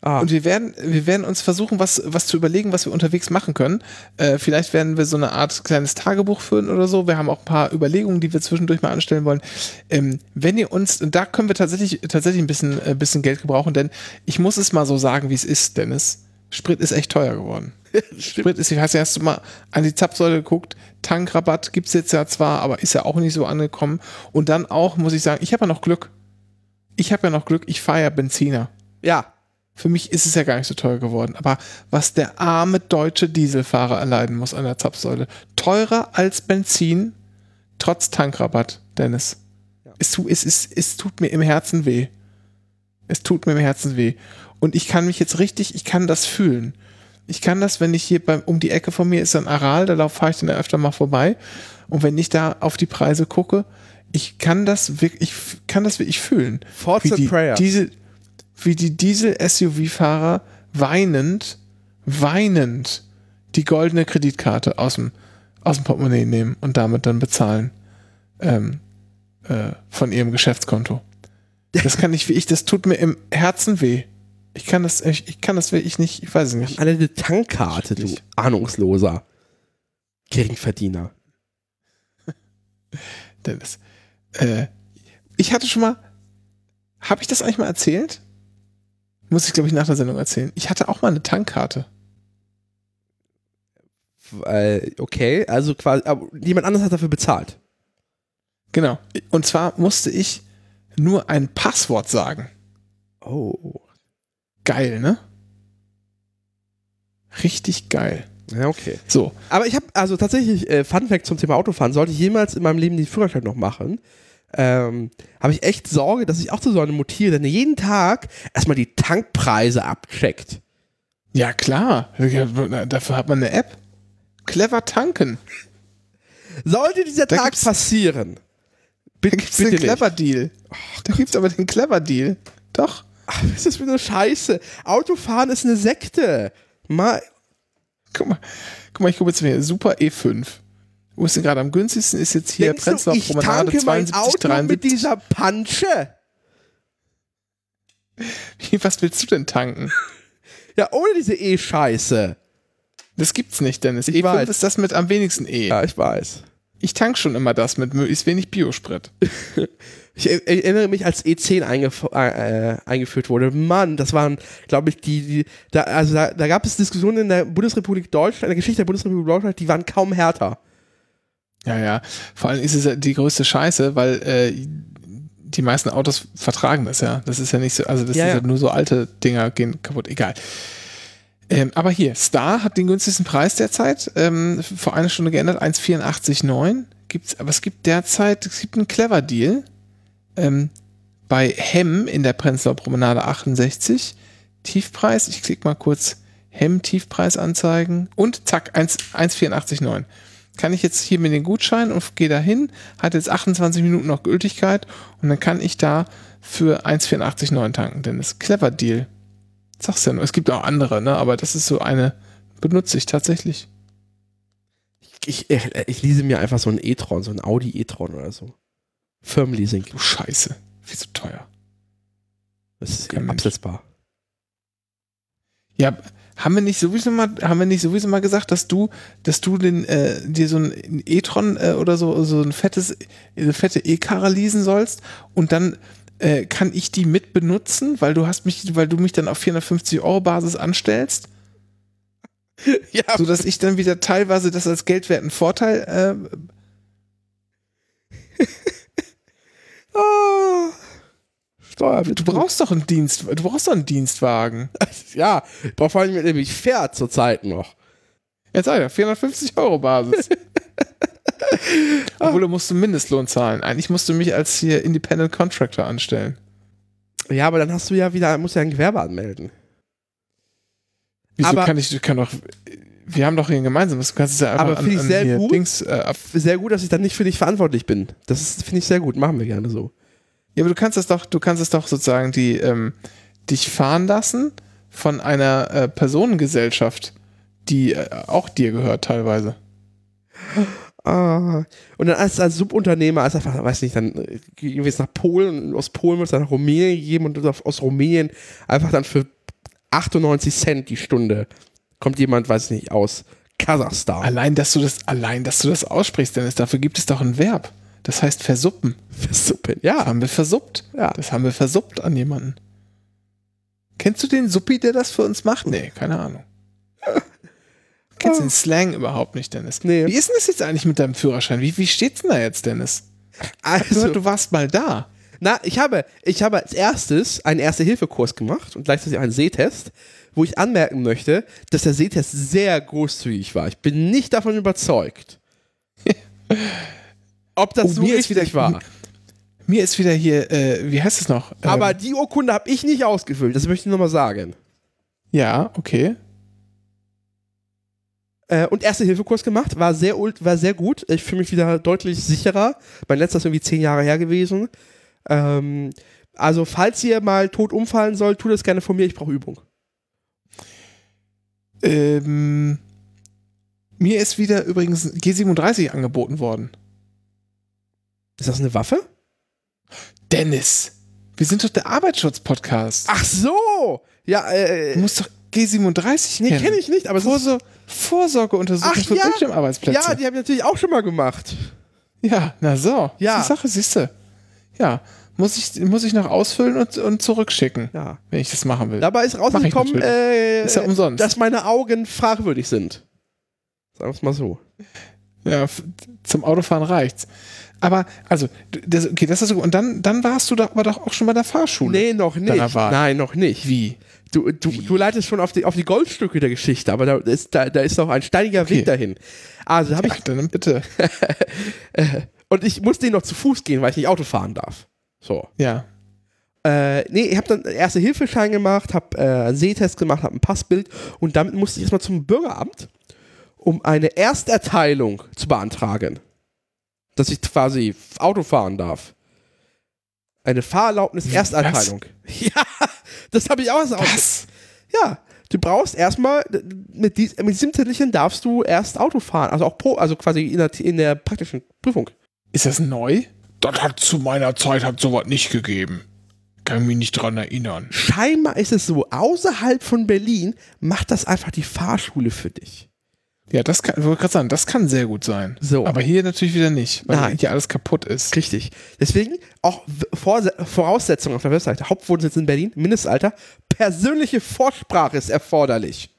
Ah, Und wir werden, wir werden uns versuchen, was, was zu überlegen, was wir unterwegs machen können. Äh, vielleicht werden wir so eine Art kleines Tagebuch führen oder so. Wir haben auch ein paar Überlegungen, die wir zwischendurch mal anstellen wollen. Ähm, wenn ihr uns, und da können wir tatsächlich, tatsächlich ein bisschen, äh, bisschen Geld gebrauchen, denn ich muss es mal so sagen, wie es ist, Dennis. Sprit ist echt teuer geworden. Sprit ist, ich weiß ja, hast du mal an die Zapfsäule geguckt, Tankrabatt gibt's jetzt ja zwar, aber ist ja auch nicht so angekommen. Und dann auch, muss ich sagen, ich habe ja noch Glück. Ich habe ja noch Glück, ich fahre ja Benziner. ja, Für mich ist es ja gar nicht so teuer geworden. Aber was der arme deutsche Dieselfahrer erleiden muss an der Zapfsäule, teurer als Benzin, trotz Tankrabatt, Dennis. Es, tu, es, es, es tut mir im Herzen weh. Es tut mir im Herzen weh. Und ich kann mich jetzt richtig, ich kann das fühlen. Ich kann das, wenn ich hier beim, um die Ecke von mir ist ein Aral, da fahre ich dann öfter mal vorbei. Und wenn ich da auf die Preise gucke, ich kann das wirklich, ich kann das wirklich fühlen. Thoughts wie and die prayers. Diesel, wie die Diesel-SUV-Fahrer weinend, weinend die goldene Kreditkarte aus dem, aus dem Portemonnaie nehmen und damit dann bezahlen ähm, äh, von ihrem Geschäftskonto. Das kann ich wie ich, das tut mir im Herzen weh. Ich kann das, ich, ich kann das wirklich nicht, ich weiß es nicht. alle eine Tankkarte, du. Ahnungsloser. Geringverdiener. Dennis. Äh, ich hatte schon mal, habe ich das eigentlich mal erzählt? Muss ich, glaube ich, nach der Sendung erzählen. Ich hatte auch mal eine Tankkarte. Okay, also quasi, aber jemand anderes hat dafür bezahlt. Genau. Und zwar musste ich nur ein Passwort sagen. Oh. Geil, ne? Richtig geil. Ja, okay. So, Aber ich habe, also tatsächlich, äh, Fun Fact zum Thema Autofahren, sollte ich jemals in meinem Leben den Führerschein noch machen, ähm, habe ich echt Sorge, dass ich auch zu so einem mutiere, der jeden Tag erstmal die Tankpreise abcheckt. Ja, klar. Dafür hat man eine App. Clever tanken. Sollte dieser Da Tag passieren. Da gibt's den bitte nicht. Clever Deal. Da gibt's aber den Clever Deal. Doch. Ach, was ist das für eine Scheiße? Autofahren ist eine Sekte. Mal, Guck mal, guck mal, ich gucke jetzt mal hier. Super E5. Wo ist denn gerade am günstigsten? Ist jetzt hier denkst du, Prenzlauer ich Promenade tanke mein 72, Auto mit 73. dieser Pansche? Was willst du denn tanken? Ja, ohne diese E-Scheiße. Das gibt's nicht, Dennis. Ich E5 weiß. ist das mit am wenigsten E. Ja, ich weiß. Ich tank schon immer das mit möglichst wenig Biosprit. Ich er- erinnere mich, als E10 eingef äh, eingeführt wurde. Mann, das waren, glaube ich, die, die da, also da, da gab es Diskussionen in der Bundesrepublik Deutschland, in der Geschichte der Bundesrepublik Deutschland, die waren kaum härter. Ja, ja. Vor allem ist es ja die größte Scheiße, weil äh, die meisten Autos vertragen das ja. Das ist ja nicht so, also das Ja, ist ja. ja nur so alte Dinger gehen kaputt, egal. Ähm, aber hier, Star hat den günstigsten Preis derzeit, ähm, vor einer Stunde geändert, 1,84,9 gibt's, aber es gibt derzeit, es gibt einen Clever Deal, ähm, bei Hemm in der Prenzlauer Promenade 68, Tiefpreis, ich klicke mal kurz Hemm Tiefpreis anzeigen und zack, 1 1,84,9 kann ich jetzt hier mit den Gutschein und gehe da hin, hat jetzt 28 Minuten noch Gültigkeit und dann kann ich da für 1,84,9 tanken, denn das ist ein clever Deal. Sag's ja nur. Es gibt auch andere, ne? aber das ist so eine, benutze ich tatsächlich. Ich, ich, ich lease mir einfach so einen e-tron, so einen Audi e-tron oder so. Firmenleasing. Du Scheiße, viel zu teuer. Das ist Mensch. absetzbar. Ja, haben wir nicht sowieso mal, haben wir nicht sowieso mal gesagt, dass du, dass du den, äh, dir so ein e-tron äh, oder so, so ein fettes, eine fette E-Karre leasen sollst und dann äh, kann ich die mit benutzen, weil du hast mich, weil du mich dann auf 450 Euro Basis anstellst, Ja, so dass ich dann wieder teilweise das als geldwerten Vorteil, äh, ah, Steuer. du brauchst doch einen Dienst, du brauchst doch einen Dienstwagen. Ja, ich brauche vor allem nämlich Pferd zur Zeit noch. Jetzt sag ich ja, 450 Euro Basis. Obwohl, du musst einen Mindestlohn zahlen. Eigentlich musst du mich als hier Independent Contractor anstellen. Ja, aber dann hast du ja wieder, musst ja ein Gewerbe anmelden. Wieso Aber- kann ich, du kann doch, wir haben doch hier ein gemeinsames, du kannst es ja einfach Aber finde ich sehr gut. Dings, äh, Sehr gut, dass ich dann nicht für dich verantwortlich bin. Das finde ich sehr gut. Machen wir gerne so. Ja, aber du kannst es doch, du kannst es doch sozusagen die, ähm, dich fahren lassen von einer äh, Personengesellschaft, die äh, auch dir gehört teilweise. Ah. Und dann als, als Subunternehmer, als einfach, weiß nicht, dann äh, gehen wir jetzt nach Polen und aus Polen wird es dann nach Rumänien gegeben und aus- Rumänien einfach dann für 98 Cent die Stunde kommt jemand, weiß ich nicht, aus Kasachstan. Allein, dass du das, allein, dass du das aussprichst, Dennis, dafür gibt es doch ein Verb. Das heißt versuppen. Versuppen. Das Ja. haben wir versuppt. Ja. Das haben wir versuppt an jemanden. Kennst du den Suppi, der das für uns macht? Nee, keine Ahnung. Kennst du den Slang überhaupt nicht, Dennis? Nee. Wie ist denn das jetzt eigentlich mit deinem Führerschein? Wie, wie steht's denn da jetzt, Dennis? Also, gehört, du warst mal da. Na, ich habe, ich habe als erstes einen Erste-Hilfe-Kurs gemacht und gleichzeitig einen Sehtest, wo ich anmerken möchte, dass der Sehtest sehr großzügig war. Ich bin nicht davon überzeugt. Ob das Oh, so mir ist richtig wieder- war. Mir ist wieder hier, äh, wie heißt es noch? Ähm, Aber die Urkunde habe ich nicht ausgefüllt, das möchte ich nochmal sagen. ja, okay. Äh, und Erste-Hilfe-Kurs gemacht, war sehr, war sehr gut. Ich fühle mich wieder deutlich sicherer. Mein letzter ist irgendwie zehn Jahre her gewesen. Ähm, also, falls ihr mal tot umfallen sollt, tut das gerne von mir, ich brauche Übung. Ähm, mir ist wieder übrigens G37 angeboten worden. Ist das eine Waffe? Dennis, wir sind doch der Arbeitsschutz-Podcast. Ach so! Ja, äh, Du musst doch G37 Nee, kennen. kenne ich nicht, aber Vorsor Vorsorgeuntersuchung Ach für ja. Bildschirmarbeitsplätze. Ja, die habe ich natürlich auch schon mal gemacht. Ja, na so. Ja. Das ist die Sache, siehst du. Ja, muss ich, muss ich noch ausfüllen und, und zurückschicken, Ja. wenn ich das machen will. Dabei ist rausgekommen, äh, Ist ja umsonst. dass meine Augen fragwürdig sind. Sagen wir es mal so. Ja, zum Autofahren reicht's. Aber, also, das, okay, das ist so. Und dann, dann warst du da aber doch auch schon bei der Fahrschule. Nee, noch nicht. Nein, noch nicht. Wie? Du, du, du leitest schon auf die, auf die Goldstücke der Geschichte, aber da ist, da, da ist noch ein steiniger Okay. Weg dahin. Also habe ich, Ach, dann bitte. und ich muss den noch zu Fuß gehen, weil ich nicht Auto fahren darf. So. Ja. Äh, nee, ich habe dann erste Hilfeschein gemacht, habe äh, einen Sehtest gemacht, habe ein Passbild und damit musste ich erstmal zum Bürgeramt, um eine Ersterteilung zu beantragen. Dass ich quasi Auto fahren darf. Eine Fahrerlaubnis Ersterteilung. Ja, das habe ich auch so Was? Ja, du brauchst erstmal, mit, dies, mit diesem Titelchen darfst du erst Auto fahren. Also auch pro, also quasi in der, in der praktischen Prüfung. Ist das neu? Das hat zu meiner Zeit hat sowas nicht gegeben. Kann mich nicht dran erinnern. Scheinbar ist es so, außerhalb von Berlin macht das einfach die Fahrschule für dich. Ja, das kann, ich wollte gerade sagen, das kann sehr gut sein. So. Aber hier natürlich wieder nicht, weil Nein. hier alles kaputt ist. Richtig. Deswegen auch Voraussetzungen auf der Webseite. Hauptwohnsitz in Berlin, Mindestalter, persönliche Vorsprache ist erforderlich.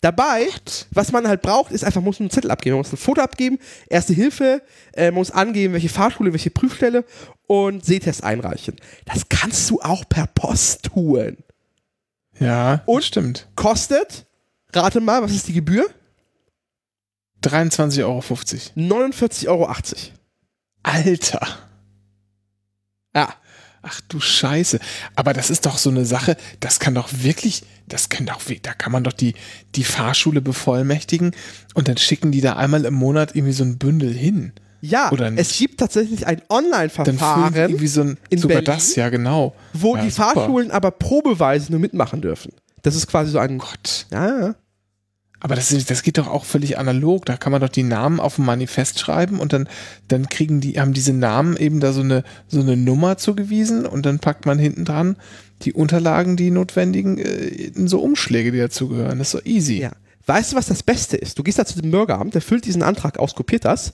Dabei, was man halt braucht, ist einfach, man muss einen Zettel abgeben. Man muss ein Foto abgeben, Erste Hilfe, äh, man muss angeben, welche Fahrschule, welche Prüfstelle und Sehtest einreichen. Das kannst du auch per Post tun. Ja, Und? stimmt. Kostet, rate mal, was ist die Gebühr? 23,50 Euro. 49,80 Euro. Alter. Ja. Ach du Scheiße. Aber das ist doch so eine Sache, das kann doch wirklich, das kann doch, da kann man doch die, die Fahrschule bevollmächtigen und dann schicken die da einmal im Monat irgendwie so ein Bündel hin. Ja, es gibt tatsächlich ein Online-Verfahren, irgendwie so ein, in sogar Berlin, das, ja genau. wo ja, die super. Fahrschulen aber probeweise nur mitmachen dürfen. Das ist quasi so ein. Gott. Ja, ja. Aber das, das geht doch auch völlig analog. Da kann man doch die Namen auf ein Manifest schreiben und dann, dann kriegen die, haben diese Namen eben da so eine, so eine Nummer zugewiesen und dann packt man hinten dran die Unterlagen, die notwendigen, äh, in so Umschläge, die dazugehören. Das ist so easy. ja. Weißt du, was das Beste ist? Du gehst da zu dem Bürgeramt, der füllt diesen Antrag aus, kopiert das,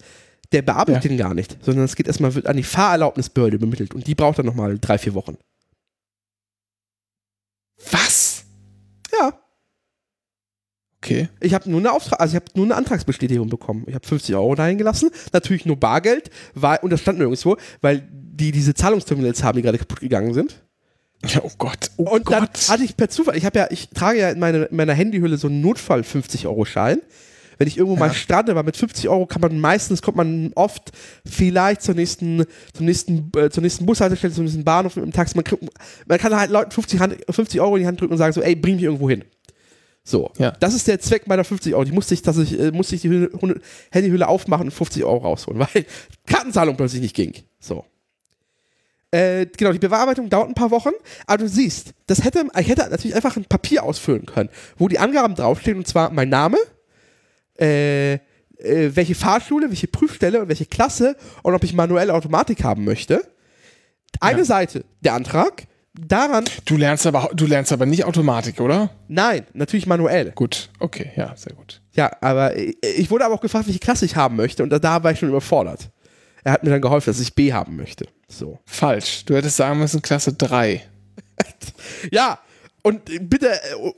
der bearbeitet Ja. den gar nicht, sondern es geht erstmal, wird an die Fahrerlaubnisbehörde übermittelt und die braucht dann nochmal drei, vier Wochen. Was? Ja. Okay. Ich habe nur eine Auftrag, also ich habe nur eine Antragsbestätigung bekommen. Ich habe 50 Euro dahin gelassen, natürlich nur Bargeld, weil, und das stand nirgendwo, weil die diese Zahlungsterminals haben, die gerade kaputt gegangen sind. Ja, oh Gott. Oh Und dann Gott. hatte ich per Zufall, ich habe ja, ich trage ja in, meine, in meiner Handyhülle so einen Notfall 50 Euro Schein. Wenn ich irgendwo mal strande, weil mit 50 Euro kann man meistens kommt man oft vielleicht zur nächsten, zum nächsten, äh, zur nächsten Bushaltestelle, zum nächsten Bahnhof mit dem Taxi. Man, kriegt- man kann halt Leuten 50, Hand, 50 Euro in die Hand drücken und sagen so, ey, bring mich irgendwo hin. So, Ja. das ist der Zweck meiner 50 Euro. Die musste ich, dass ich, äh, musste ich die Hülle, Hunde- Handyhülle aufmachen und 50 Euro rausholen, weil Kartenzahlung plötzlich nicht ging. So. Äh, genau, die Bearbeitung dauert ein paar Wochen, aber du siehst, das hätte, ich hätte natürlich einfach ein Papier ausfüllen können, wo die Angaben draufstehen, und zwar mein Name, äh, äh, welche Fahrschule, welche Prüfstelle und welche Klasse und ob ich manuelle Automatik haben möchte. Eine Ja. Seite, der Antrag, daran, Du lernst aber, du lernst aber nicht Automatik, oder? nein, natürlich manuell. Gut. Okay. Ja, sehr gut. Ja, aber ich, wurde aber auch gefragt, welche Klasse ich haben möchte und da, da war ich schon überfordert. Er hat mir dann geholfen, dass ich B haben möchte. So. Falsch. Du hättest sagen müssen Klasse 3. Ja, und bitte,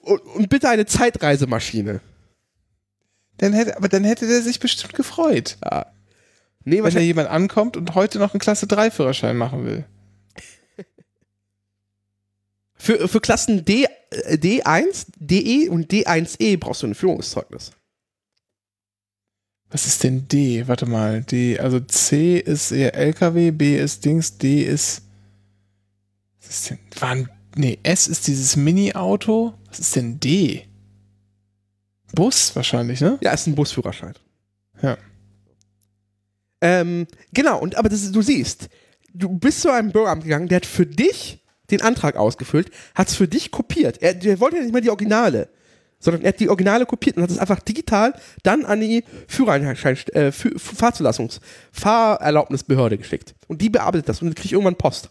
und, bitte eine Zeitreisemaschine. Dann hätte, aber dann hätte der sich bestimmt gefreut. Ja. Nee, Wenn da jemand ankommt und heute noch einen Klasse 3 Führerschein machen will. Für, für Klassen D, äh, D1, DE und D1E brauchst du ein Führungszeugnis. Was ist denn D? Warte mal. D, also C ist eher LKW, B ist Dings, D ist. Was ist denn? Waren, nee, S ist dieses Mini-Auto. Was ist denn D? Bus wahrscheinlich, ne? Ja, ist ein Busführerschein. Ja. Ähm, genau, und aber das, du siehst, du bist zu einem Bürgeramt gegangen, der hat für dich den Antrag ausgefüllt, hat es für dich kopiert. Er, der wollte ja nicht mal die Originale, sondern er hat die Originale kopiert und hat es einfach digital dann an die Führerschein, äh, Fahrzulassungs-, Fahrerlaubnisbehörde geschickt. Und die bearbeitet das und dann krieg ich irgendwann Post.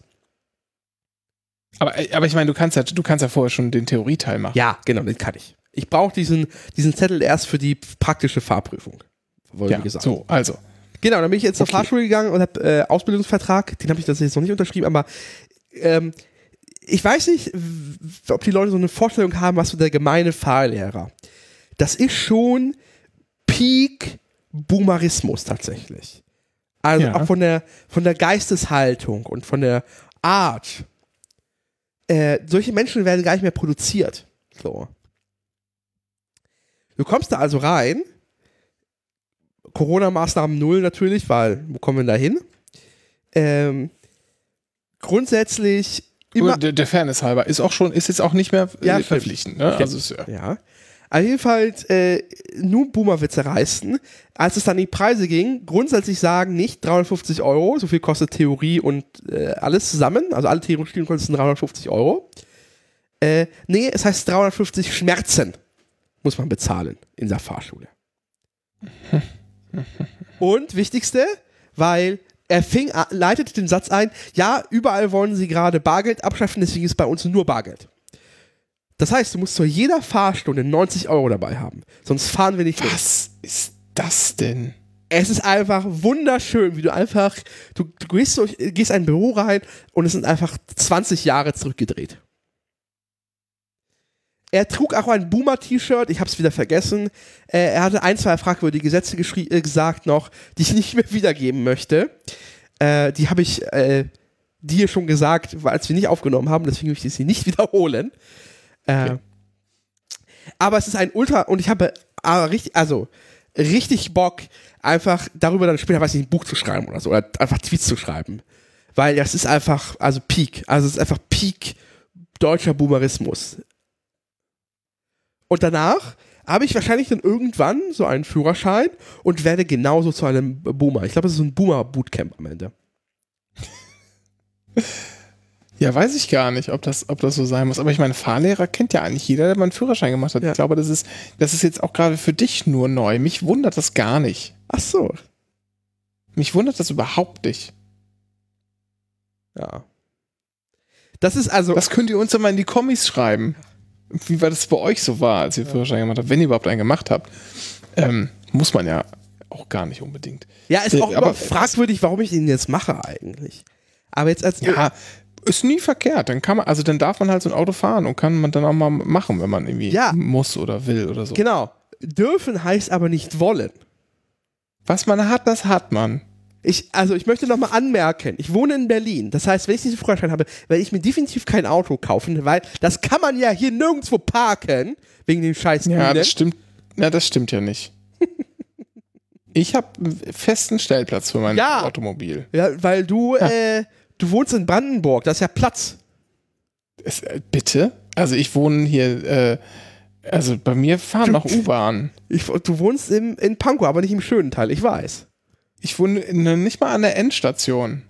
Aber, aber ich meine, du kannst ja, du kannst ja vorher schon den Theorieteil machen. Ja, genau, den kann ich. Ich brauche diesen, diesen Zettel erst für die praktische Fahrprüfung. Wurde Ja, gesagt. so, also. Genau, dann bin ich jetzt zur Okay. Fahrschule gegangen und habe äh, Ausbildungsvertrag, den habe ich tatsächlich noch nicht unterschrieben, aber ähm, ich weiß nicht, ob die Leute so eine Vorstellung haben, was so der gemeine Fahrlehrer. Das ist schon Peak Boomerismus tatsächlich. Also Ja. auch von der, von der Geisteshaltung und von der Art. Äh, solche Menschen werden gar nicht mehr produziert. So. Du kommst da also rein. Corona-Maßnahmen null natürlich, weil wo kommen wir da hin? Ähm, grundsätzlich immer. Der, der Fairness halber ist auch schon, ist jetzt auch nicht mehr äh, Ja, stimmt. verpflichtend. Ne? Also ist, ja. Ja. Auf jeden Fall äh, nur Boomer-Witze reißen. Als es dann die Preise ging, grundsätzlich sagen nicht 350 Euro, so viel kostet Theorie und äh, alles zusammen, also alle Theorie und Studien kosten 350 Euro. Äh, nee, es heißt 350 Schmerzen muss man bezahlen in der Fahrschule. und wichtigste, weil er fing, leitete den Satz ein, ja, überall wollen sie gerade Bargeld abschaffen, deswegen ist bei uns nur Bargeld. Das heißt, du musst zu jeder Fahrstunde 90 Euro dabei haben. Sonst fahren wir nicht los. Was ist das denn? Es ist einfach wunderschön, wie du einfach, du, du gehst, durch, gehst in ein Büro rein und es sind einfach 20 Jahre zurückgedreht. Er trug auch ein Boomer-T-Shirt, ich hab's wieder vergessen. Äh, er hatte ein, zwei fragwürdige Sätze äh, gesagt noch, die ich nicht mehr wiedergeben möchte. Äh, die habe ich äh, dir schon gesagt, als wir nicht aufgenommen haben, deswegen möchte ich sie nicht wiederholen. Äh, Aber es ist ein Ultra, und ich habe äh, richtig, also richtig Bock, einfach darüber dann später, weiß ich, ein Buch zu schreiben oder so, oder einfach Tweets zu schreiben. Weil das ist einfach, also Peak, also es ist einfach Peak deutscher Boomerismus. Und danach habe ich wahrscheinlich dann irgendwann so einen Führerschein und werde genauso zu einem Boomer. Ich glaube, es ist so ein Boomer-Bootcamp am Ende. Ja, weiß ich gar nicht, ob das, ob das so sein muss. Aber ich meine, Fahrlehrer kennt ja eigentlich jeder, der mal einen Führerschein gemacht hat. Ja. Ich glaube, das ist, das ist jetzt auch gerade für dich nur neu. Mich wundert das gar nicht. Ach so. Mich wundert das überhaupt nicht. Ja. Das ist also. Das könnt ihr uns doch mal in die Kommis schreiben. Wie war das bei euch so war, als ihr Führerschein gemacht habt, wenn ihr überhaupt einen gemacht habt. Ähm, muss man ja auch gar nicht unbedingt. ja, ist äh, auch aber- aber fragwürdig, warum ich den jetzt mache eigentlich. Aber jetzt als. Ja, ist nie verkehrt. Dann kann man, also dann darf man halt so ein Auto fahren und kann man dann auch mal machen, wenn man irgendwie Ja. muss oder will oder so. Genau. Dürfen heißt aber nicht wollen. Was man hat, das hat man. Ich, also ich möchte nochmal anmerken, ich wohne in Berlin. Das heißt, wenn ich diesen Führerschein habe, werde ich mir definitiv kein Auto kaufen, weil das kann man ja hier nirgendwo parken, wegen dem scheiß Ja, Grünen. das stimmt. Ja, das stimmt ja nicht. Ich habe einen festen Stellplatz für mein Ja. Automobil. Ja, weil du, äh, du wohnst in Brandenburg, da ist ja Platz. Es, äh, bitte? Also ich wohne hier, äh, also bei mir fahren noch U-Bahn. Du wohnst im, in Pankow, aber nicht im schönen Teil, ich weiß. Ich wohne nicht mal an der Endstation.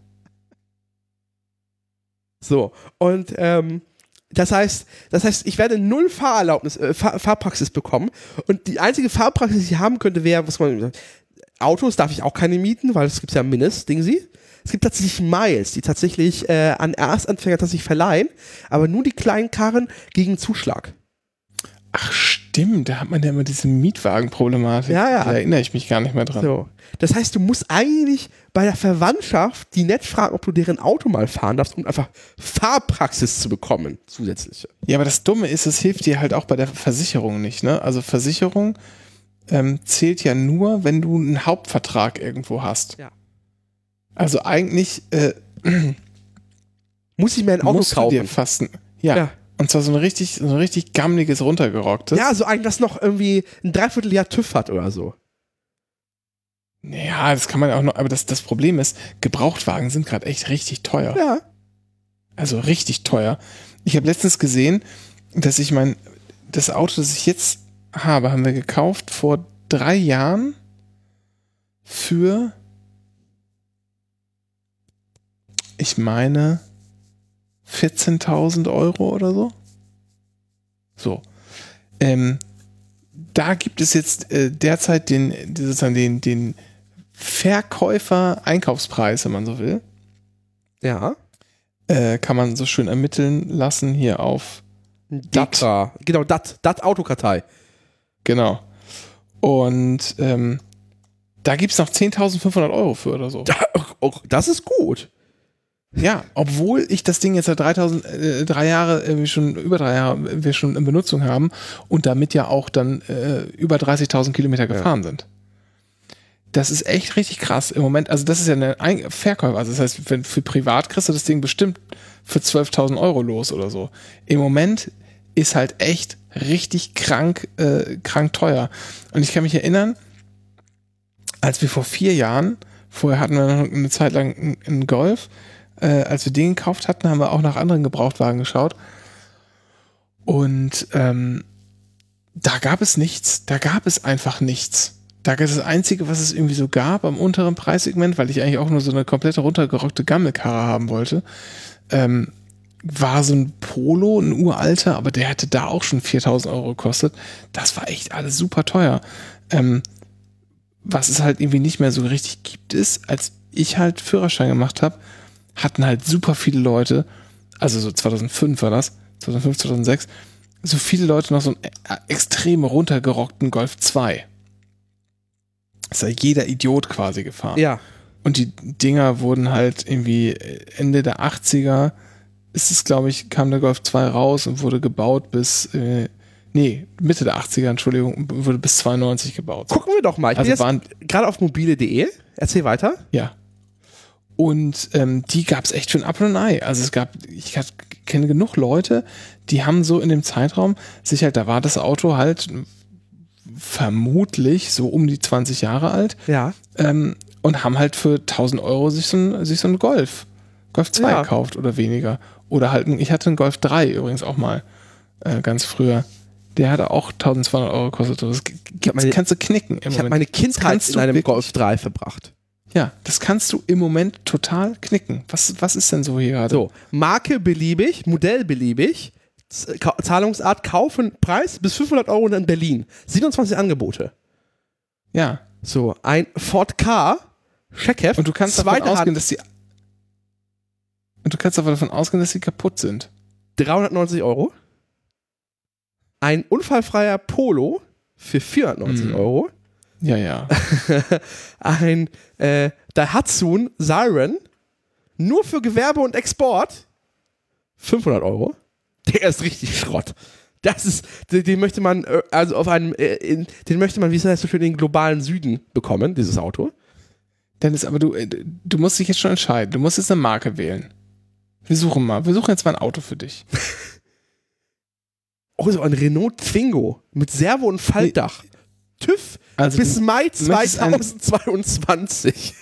So, und ähm, das heißt, das heißt, ich werde null Fahrerlaubnis, äh, Fahr Fahrpraxis bekommen. Und die einzige Fahrpraxis, die ich haben könnte, wäre, was man. Autos darf ich auch keine mieten, weil es gibt ja Mindest, Ding sie. Es gibt tatsächlich Miles, die tatsächlich äh, an Erstanfänger tatsächlich verleihen, aber nur die kleinen Karren gegen Zuschlag. Ach stimmt, da hat man ja immer diese Mietwagenproblematik. Ja, ja. Da erinnere ich mich gar nicht mehr dran. So. Das heißt, du musst eigentlich bei der Verwandtschaft die nett fragen, ob du deren Auto mal fahren darfst, um einfach Fahrpraxis zu bekommen, zusätzliche. Ja, aber das Dumme ist, es hilft dir halt auch bei der Versicherung nicht. Ne? Also Versicherung ähm, zählt ja nur, wenn du einen Hauptvertrag irgendwo hast. Ja. Also eigentlich äh, Muss ich mir ein Auto du dir kaufen? fast ein, ja. Ja. Und zwar so ein richtig, so ein richtig gammeliges, runtergerocktes. Ja, so ein, das noch irgendwie ein Dreivierteljahr TÜV hat oder so. Ja, das kann man ja auch noch, aber das, das Problem ist, Gebrauchtwagen sind gerade echt richtig teuer. Ja. Also richtig teuer. Ich habe letztens gesehen, dass ich mein, das Auto, das ich jetzt habe, haben wir gekauft vor drei Jahren für, ich meine, 14.000 Euro oder so. So. Ähm, da gibt es jetzt äh, derzeit den, sozusagen den, den Verkäufer-Einkaufspreis, wenn man so will Ja. äh, kann man so schön ermitteln lassen hier auf, Datra. Genau, Dat. Dat Autokartei. genau. Und ähm, da gibt es noch 10.500 Euro für oder so. Da, oh, das ist gut. Ja, obwohl ich das Ding jetzt seit 3000, äh, drei Jahre, äh, wir schon über drei Jahre, wir schon in Benutzung haben und damit ja auch dann äh, über 30.000 Kilometer gefahren sind. Das ist echt richtig krass im Moment. Also das ist ja eine Ein Verkäufer. Also das heißt, wenn, für privat kriegst du das Ding bestimmt für 12.000 Euro los oder so. Im Moment ist halt echt richtig krank, äh, krank teuer. Und ich kann mich erinnern, als wir vor vier Jahren, vorher hatten wir noch eine Zeit lang einen Golf, Äh, als wir den gekauft hatten, haben wir auch nach anderen Gebrauchtwagen geschaut. Und ähm, da gab es nichts. Da gab es einfach nichts. Da gab es das Einzige, was es irgendwie so gab am unteren Preissegment, weil ich eigentlich auch nur so eine komplette runtergerockte Gammelkarre haben wollte, ähm, war so ein Polo, ein uralter, aber der hätte da auch schon 4000 Euro gekostet. Das war echt alles super teuer. Ähm, was es halt irgendwie nicht mehr so richtig gibt, ist, als ich halt Führerschein gemacht habe, hatten halt super viele Leute, also so 2005 war das, 2005, 2006, so viele Leute noch so einen äh, extrem runtergerockten Golf 2. Das ist ja jeder Idiot quasi gefahren. Ja. Und die Dinger wurden halt irgendwie Ende der 80er, ist es glaube ich, kam der Golf 2 raus und wurde gebaut bis, äh, nee, Mitte der 80er, Entschuldigung, wurde bis 92 gebaut. Gucken wir doch mal. Ich Also bin jetzt gerade auf mobile.de. Erzähl weiter. Ja. Und ähm, die gab es echt schon ab und ei. Also es gab, ich kenne genug Leute, die haben so in dem Zeitraum sich halt, da war das Auto halt vermutlich so um die 20 Jahre alt Ja. ähm, und haben halt für 1000 Euro sich so ein, sich so ein Golf, Golf 2 Ja. gekauft oder weniger. Oder halt, ich hatte einen Golf 3 übrigens auch mal äh, ganz früher. Der hatte auch 1200 Euro gekostet. Das meine- kannst du knicken im Ich habe meine Kindheit in einem Golf 3 verbracht. Ja, das kannst du im Moment total knicken. Was, was ist denn so hier gerade? So, Marke beliebig, Modell beliebig, Ka Zahlungsart, Kaufen, Preis bis 500 Euro in Berlin. 27 Angebote. Ja. So, ein Ford K, Checkheft, Und du kannst davon ausgehen, Hand, dass die. Und du kannst aber davon ausgehen, dass sie kaputt sind. 390 Euro. Ein unfallfreier Polo für 490 Mhm. Euro. Ja, ja. ein äh, Daihatsu Siren nur für Gewerbe und Export 500 Euro. Der ist richtig Schrott. Das ist, den, den möchte man, äh, also auf einem, äh, in, den möchte man, wie es heißt, so schön in den globalen Süden bekommen, dieses Auto. Dennis, aber du, äh, du musst dich jetzt schon entscheiden. Du musst jetzt eine Marke wählen. Wir suchen mal. Wir suchen jetzt mal ein Auto für dich. Oh, so ein Renault Twingo mit Servo und Faltdach. TÜV Also, bis du, Mai möchtest ein- 2022.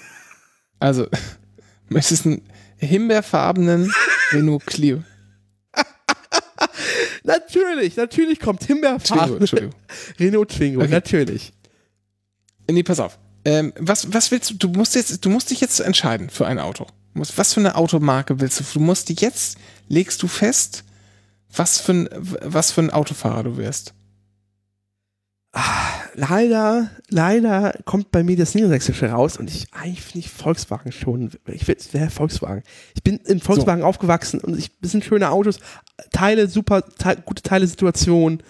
also möchtest einen himbeerfarbenen Renault Clio. natürlich, natürlich kommt Himbeerfarben. Renault Twingo, Okay. natürlich. Nee, pass auf. Ähm, was, was willst du? Du musst jetzt, du musst dich jetzt entscheiden für ein Auto. Du Was für eine Automarke willst du? Du musst jetzt, legst du fest, was für ein, was für ein Autofahrer du wirst. Leider, leider kommt bei mir das Niedersächsische raus und ich, eigentlich finde ich Volkswagen schon, ich will, wäre Volkswagen. Ich bin im Volkswagen aufgewachsen und ich, sind schöne Autos, Teile, super, Te gute Teile-Situation.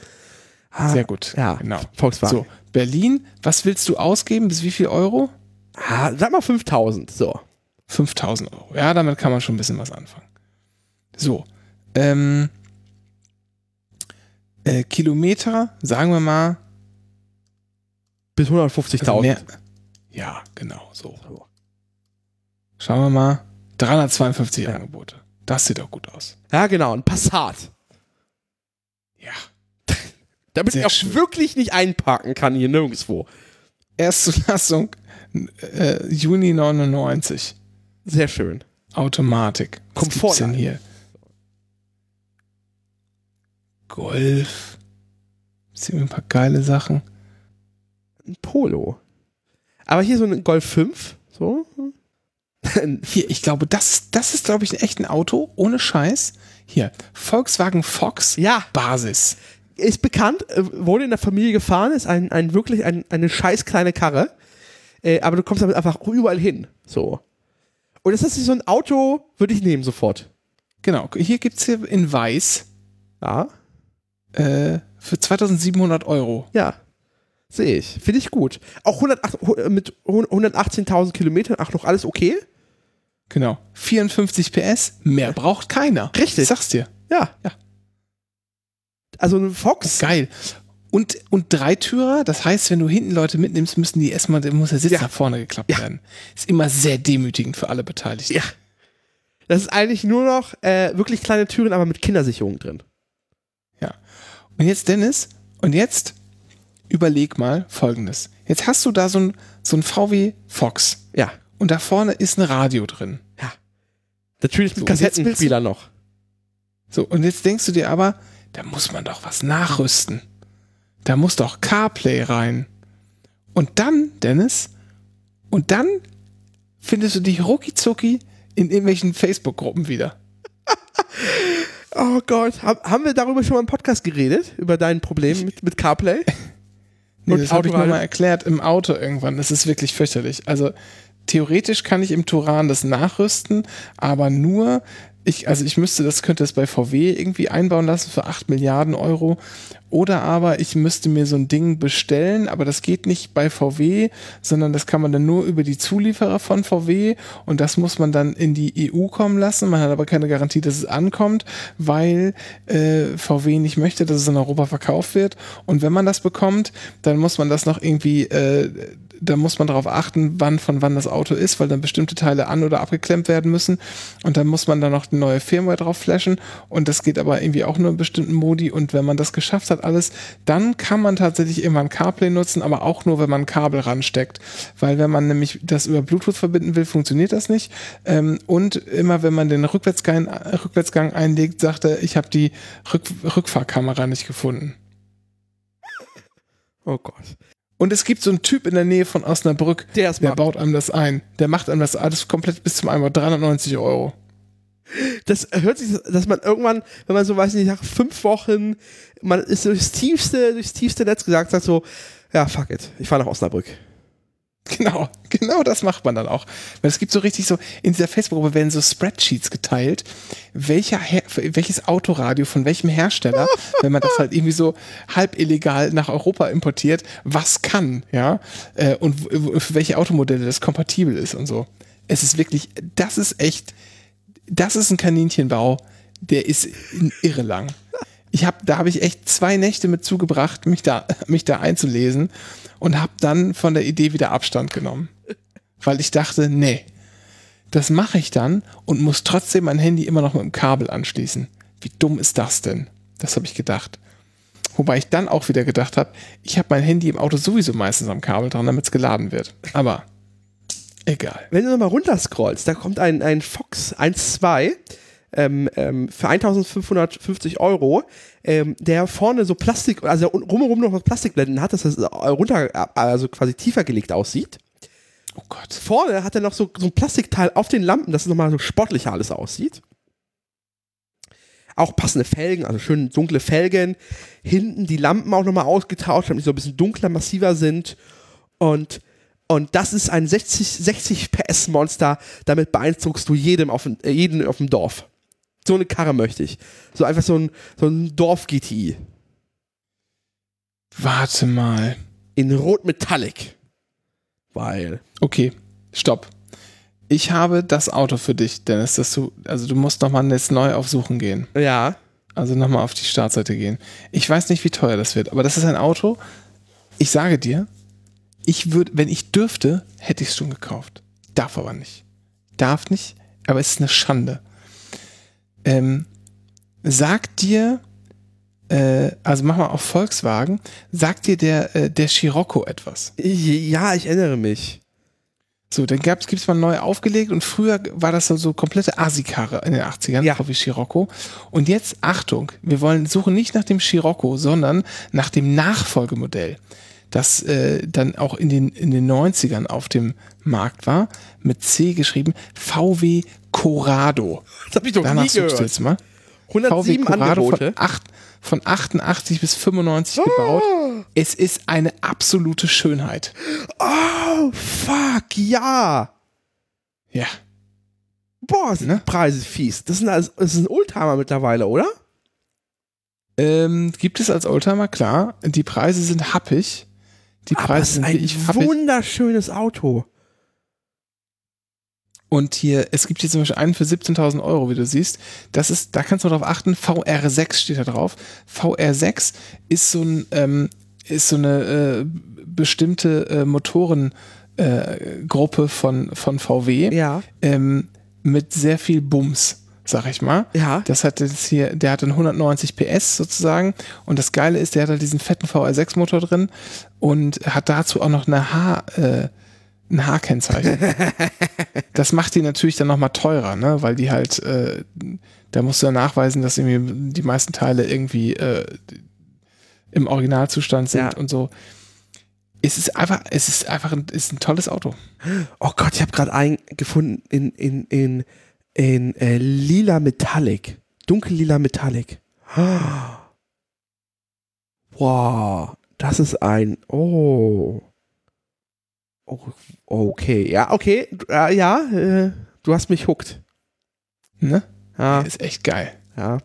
Ah, Sehr gut. Ja, Genau. Volkswagen. So, Berlin, was willst du ausgeben? Bis wie viel Euro? Ah, sag mal 5000, so. 5000 Euro. Ja, damit kann man schon ein bisschen was anfangen. So, ähm, äh, Kilometer, sagen wir mal, Bis 150.000. also ja, genau, so. Schauen wir mal, 352 Ja. Angebote. Das sieht doch gut aus. ja, genau, ein Passat. Ja. Damit Sehr ich auch schön. wirklich nicht einparken kann hier nirgendwo. Erstzulassung, äh, Juni 99. Sehr schön. Automatik. Was gibt's Komfortline. denn hier? Golf. Sind ein paar geile Sachen. Ein Polo. Aber hier so ein Golf 5, so. Hier, ich glaube, das, das ist, glaube ich, echt ein Auto, ohne Scheiß. Hier, Volkswagen Fox ja, Basis. ist bekannt, äh, wurde in der Familie gefahren, ist ein, ein wirklich ein, eine scheiß kleine Karre. Äh, aber du kommst damit einfach überall hin. So. Und das ist so ein Auto, würde ich nehmen sofort. Genau, hier gibt es hier in Weiß Ja. äh, für 2700 Euro. Ja. Sehe ich. Finde ich gut. Auch 108, hu- mit 118.000 Kilometern, ach, noch alles okay? Genau. 54 PS, mehr braucht keiner. Richtig. Ich sag's dir. Ja. Ja. Also ein Fox. Geil. Und, und Dreitürer, das heißt, wenn du hinten Leute mitnimmst, müssen die erstmal, muss der Sitz Ja. nach vorne geklappt Ja. werden. Ist immer sehr demütigend für alle Beteiligten. Ja. Das ist eigentlich nur noch äh, wirklich kleine Türen, aber mit Kindersicherung drin. Ja. Und jetzt, Dennis, und jetzt überleg mal folgendes. Jetzt hast du da so ein, so ein VW Fox Ja. und da vorne ist ein Radio drin. Natürlich mit So, Kassettenspieler noch. So, und jetzt denkst du dir aber, da muss man doch was nachrüsten. Da muss doch CarPlay rein. Und dann, Dennis, und dann findest du dich rucki zucki in irgendwelchen Facebook-Gruppen wieder. Oh Gott, Hab, haben wir darüber schon mal im Podcast geredet? Über dein Problem mit, mit CarPlay? Nee, das habe ich mir Autoradio? mal erklärt im Auto irgendwann. Das ist wirklich fürchterlich. Also theoretisch kann ich im Turan das nachrüsten, aber nur, ich, also ich müsste, das könnte es bei VW irgendwie einbauen lassen für 8 Milliarden Euro. Oder aber ich müsste mir so ein Ding bestellen, aber das geht nicht bei VW, sondern das kann man dann nur über die Zulieferer von VW und das muss man dann in die EU kommen lassen. Man hat aber keine Garantie, dass es ankommt, weil äh, VW nicht möchte, dass es in Europa verkauft wird. Und wenn man das bekommt, dann muss man das noch irgendwie, äh, da muss man darauf achten, wann von wann das Auto ist, weil dann bestimmte Teile an- oder abgeklemmt werden müssen. Und dann muss man dann noch eine neue Firmware drauf flashen. Und das geht aber irgendwie auch nur in bestimmten Modi. Und wenn man das geschafft hat, alles, dann kann man tatsächlich irgendwann CarPlay nutzen, aber auch nur, wenn man ein Kabel ransteckt. Weil wenn man nämlich das über Bluetooth verbinden will, funktioniert das nicht. Ähm, und immer wenn man den Rückwärtsgang, Rückwärtsgang einlegt, sagt er, ich habe die Rück Rückfahrkamera nicht gefunden. Oh Gott. Und es gibt so einen Typ in der Nähe von Osnabrück, Der der baut einem das ein. Der macht einem das alles komplett bis zum Einbau. 390 Euro. Das hört sich, dass man irgendwann, wenn man so, weiß ich nicht, nach fünf Wochen, man ist durchs tiefste, durchs tiefste Netz gesagt hat, so, ja, fuck it, ich fahre nach Osnabrück. Genau, genau das macht man dann auch. Weil es gibt so richtig so, in dieser Facebook-Gruppe werden so Spreadsheets geteilt, welcher Her welches Autoradio von welchem Hersteller, wenn man das halt irgendwie so halb illegal nach Europa importiert, was kann, ja, äh, und für welche Automodelle das kompatibel ist und so. Es ist wirklich, das ist echt, das ist ein Kaninchenbau, der ist irre lang. Ich hab, da habe ich echt zwei Nächte mit zugebracht, mich da, mich da einzulesen und habe dann von der Idee wieder Abstand genommen. Weil ich dachte, nee, das mache ich dann und muss trotzdem mein Handy immer noch mit dem Kabel anschließen. Wie dumm ist das denn? Das habe ich gedacht. Wobei ich dann auch wieder gedacht habe, ich habe mein Handy im Auto sowieso meistens am Kabel dran, damit es geladen wird. Aber egal. Wenn du nochmal runterscrollst, da kommt ein, ein Fox 1.2 ähm, ähm, für 1550 Euro, ähm, der vorne so Plastik, also rumherum noch was Plastikblenden hat, dass das äh, runter, also quasi tiefer gelegt aussieht. Oh Gott. Vorne hat er noch so, so ein Plastikteil auf den Lampen, dass es nochmal so sportlicher alles aussieht. Auch passende Felgen, also schön dunkle Felgen. Hinten die Lampen auch nochmal ausgetauscht, damit die so ein bisschen dunkler, massiver sind. Und, und das ist ein 60, 60 PS Monster. Damit beeindruckst du jedem auf, äh, jeden auf dem Dorf. So eine Karre möchte ich. So einfach so ein, so ein Dorf-GTI. Warte mal. In Rot Metallic. Weil. Okay, stopp. Ich habe das Auto für dich, Dennis, dass du, also du musst nochmal jetzt neu auf Suchen gehen. Ja. Also nochmal auf die Startseite gehen. Ich weiß nicht, wie teuer das wird, aber das ist ein Auto. Ich sage dir, ich würde, wenn ich dürfte, hätte ich es schon gekauft. Darf aber nicht. Darf nicht, aber es ist eine Schande. Ähm, sagt dir, äh, also mach mal auf Volkswagen, sagt dir der, äh, der Scirocco etwas? Ja, ich erinnere mich. So, dann gibt es mal neu aufgelegt und früher war das so, so komplette Asi-Karre in den 80ern, Ja. VW Scirocco. Und jetzt, Achtung, wir wollen suchen nicht nach dem Scirocco, sondern nach dem Nachfolgemodell, das äh, dann auch in den, in den 90ern auf dem Markt war, mit C geschrieben, VW Corrado. Das habe ich doch Danach nie suchst du gehört. jetzt mal. 107 Corrado Angebote. Von, acht, von 88 bis 95 gebaut. Es ist eine absolute Schönheit. Oh, fuck, ja. Ja. Boah, sind Ne? Preise fies. Das ist, ein, das ist ein Oldtimer mittlerweile, oder? Ähm, gibt es als Oldtimer, klar. Die Preise sind happig. Die Preise sind ein wirklich happig. wunderschönes Auto. Und hier, es gibt hier zum Beispiel einen für 17.000 Euro, wie du siehst. Das ist, da kannst du darauf achten, VR6 steht da drauf. VR6 ist so ein, ähm, ist so eine äh, bestimmte äh, Motorengruppe äh, von, von VW Ja. ähm, mit sehr viel Bums, sag ich mal. Ja. Das hat jetzt hier, der hat dann 190 PS sozusagen. Und das Geile ist, der hat halt diesen fetten VR6-Motor drin und hat dazu auch noch eine H, äh, ein H-Kennzeichen. das macht die natürlich dann nochmal teurer, ne? weil die halt, äh, da musst du ja nachweisen, dass irgendwie die meisten Teile irgendwie äh, im Originalzustand sind Ja. und so. Es ist einfach, es ist einfach ein, ist ein tolles Auto. Oh Gott, ich habe gerade einen gefunden in, in, in, in äh, lila Metallic. Dunkellila Metallic. Wow, das ist ein. Oh. oh okay, ja, okay. Äh, ja, äh, du hast mich hooked. Ne? Ja, Ist echt geil. ja.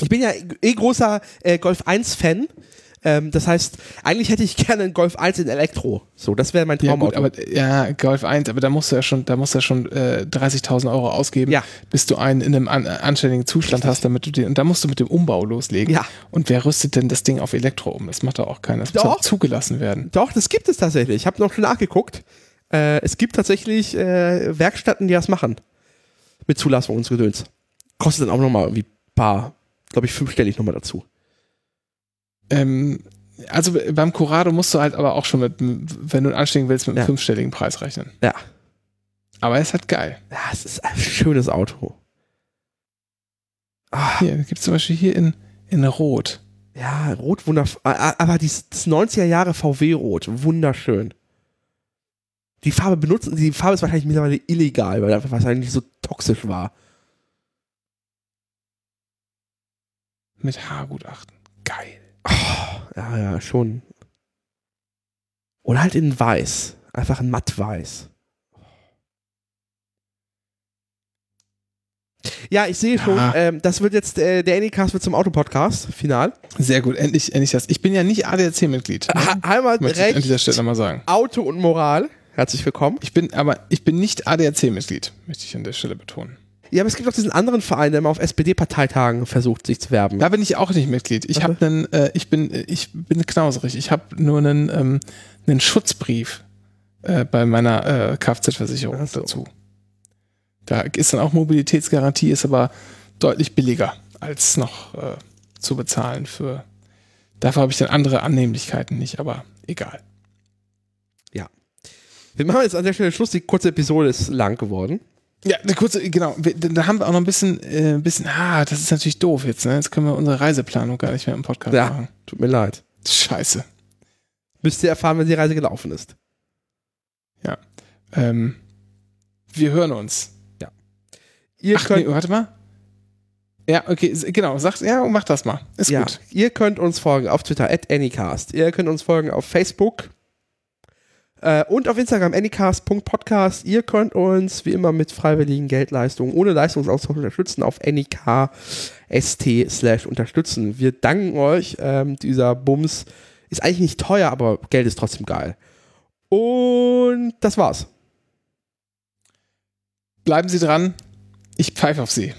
Ich bin ja eh großer äh, Golf 1 Fan. Ähm, das heißt, eigentlich hätte ich gerne einen Golf 1 in Elektro. So, das wäre mein Ja, Traumauto. gut, aber ja, Golf 1, aber da musst du ja schon, da musst du ja schon äh, 30.000 Euro ausgeben, Ja. bis du einen in einem an, anständigen Zustand hast, damit du den, und da musst du mit dem Umbau loslegen. Ja. Und wer rüstet denn das Ding auf Elektro um? Das macht doch auch keiner. Das muss Doch. auch zugelassen werden. Doch, das gibt es tatsächlich. Ich habe noch schon nachgeguckt. Äh, es gibt tatsächlich äh, Werkstätten, die das machen. Mit Zulassung und Gedöns. Kostet dann auch nochmal irgendwie ein paar, glaube ich, fünfstellig nochmal dazu. Ähm, also beim Corrado musst du halt aber auch schon mit, wenn du ansteigen willst, mit einem Ja. fünfstelligen Preis rechnen. Ja. Aber er ist halt geil. Ja, es ist ein schönes Auto. Ah, Hier, gibt es zum Beispiel hier in, in Rot. ja, Rot wundervoll. Aber das 90er Jahre VW-Rot, wunderschön. Die Farbe benutzen, die Farbe ist wahrscheinlich mittlerweile illegal, weil einfach wahrscheinlich so toxisch war. Mit Haargutachten. Geil. Ja, ja, schon. Oder halt in weiß. Einfach ein matt-weiß. Ja, ich sehe schon, ähm, das wird jetzt, äh, der Anycast wird zum Autopodcast, final. Sehr gut, endlich, endlich das. Ich bin ja nicht ADAC-Mitglied. Ha Heimat, Möchte ich an dieser Recht, Stelle nochmal sagen. Auto und Moral. Herzlich willkommen. Ich bin, aber ich bin nicht ADAC-Mitglied, möchte ich an der Stelle betonen. Ja, aber es gibt auch diesen anderen Verein, der immer auf SPD-Parteitagen versucht, sich zu werben. Da bin ich auch nicht Mitglied. Ich habe einen, äh, ich bin, ich bin knauserig. Ich habe nur einen, ähm, einen Schutzbrief äh, bei meiner äh, Kfz-Versicherung so. dazu. Da ist dann auch Mobilitätsgarantie, ist aber deutlich billiger als noch äh, zu bezahlen für. Dafür habe ich dann andere Annehmlichkeiten nicht, aber egal. Wir machen jetzt an der Stelle Schluss. Die kurze Episode ist lang geworden. Ja, eine kurze, genau. Da haben wir auch noch ein bisschen, äh, bisschen, ah, das ist natürlich doof jetzt, ne? Jetzt können wir unsere Reiseplanung gar nicht mehr im Podcast Ja. machen. Tut mir leid. Scheiße. Müsst ihr erfahren, wenn die Reise gelaufen ist. Ähm, wir hören uns. Ihr Ach, könnt, nee, warte mal. Ja, okay, genau. Sagt, ja, mach das mal. Ist ja, gut. ihr könnt uns folgen auf Twitter, at Anycast. Ihr könnt uns folgen auf Facebook äh, und auf Instagram, anycast.podcast. Ihr könnt uns wie immer mit freiwilligen Geldleistungen ohne Leistungsaustausch unterstützen auf anyk.st unterstützen. Wir danken euch. Ähm, dieser Bums ist eigentlich nicht teuer, aber Geld ist trotzdem geil. Und das war's. Bleiben Sie dran. Ich pfeife auf Sie.